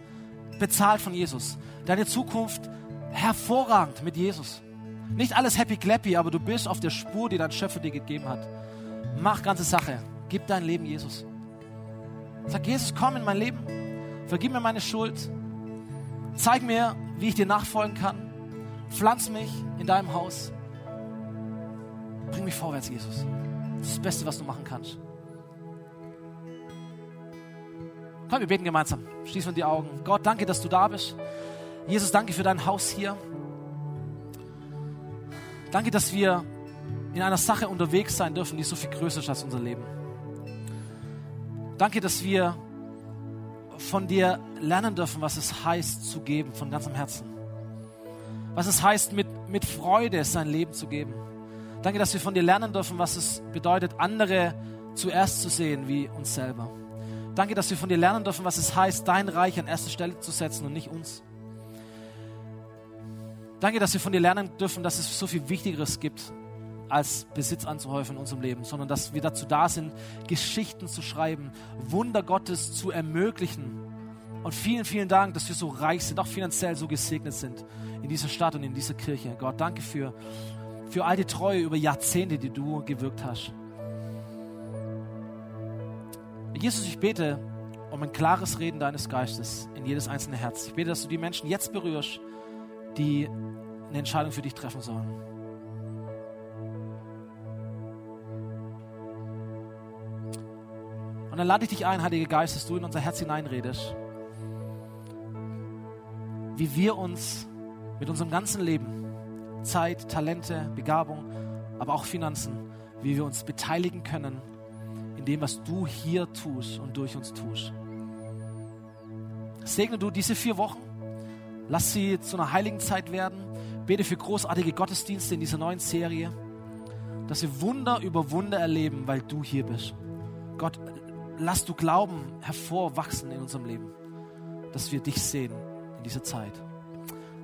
bezahlt von Jesus. Deine Zukunft hervorragend mit Jesus. Nicht alles happy clappy, aber du bist auf der Spur, die dein Schöpfer dir gegeben hat. Mach ganze Sache. Gib dein Leben Jesus. Sag, Jesus, komm in mein Leben. Vergib mir meine Schuld. Zeig mir, wie ich dir nachfolgen kann. Pflanz mich in deinem Haus. Bring mich vorwärts, Jesus. Das ist das Beste, was du machen kannst. Komm, wir beten gemeinsam. Schließ mir die Augen. Gott, danke, dass du da bist. Jesus, danke für dein Haus hier. Danke, dass wir in einer Sache unterwegs sein dürfen, die so viel größer ist als unser Leben. Danke, dass wir von dir lernen dürfen, was es heißt zu geben von ganzem Herzen. Was es heißt, mit, mit Freude sein Leben zu geben. Danke, dass wir von dir lernen dürfen, was es bedeutet, andere zuerst zu sehen wie uns selber. Danke, dass wir von dir lernen dürfen, was es heißt, dein Reich an erste Stelle zu setzen und nicht uns. Danke, dass wir von dir lernen dürfen, dass es so viel Wichtigeres gibt, als Besitz anzuhäufen in unserem Leben, sondern dass wir dazu da sind, Geschichten zu schreiben, Wunder Gottes zu ermöglichen. Und vielen, vielen Dank, dass wir so reich sind, auch finanziell so gesegnet sind in dieser Stadt und in dieser Kirche. Gott, danke für für all die Treue über Jahrzehnte, die du gewirkt hast. Jesus, ich bete um ein klares Reden deines Geistes in jedes einzelne Herz. Ich bete, dass du die Menschen jetzt berührst, die eine Entscheidung für dich treffen sollen. Und dann lade ich dich ein, Heiliger Geist, dass du in unser Herz hineinredest, wie wir uns mit unserem ganzen Leben Zeit, Talente, Begabung, aber auch Finanzen, wie wir uns beteiligen können in dem, was du hier tust und durch uns tust. Segne du diese vier Wochen, lass sie zu einer heiligen Zeit werden, bete für großartige Gottesdienste in dieser neuen Serie, dass wir Wunder über Wunder erleben, weil du hier bist. Gott, lass du Glauben hervorwachsen in unserem Leben, dass wir dich sehen in dieser Zeit.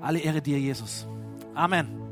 Alle Ehre dir, Jesus. Amen.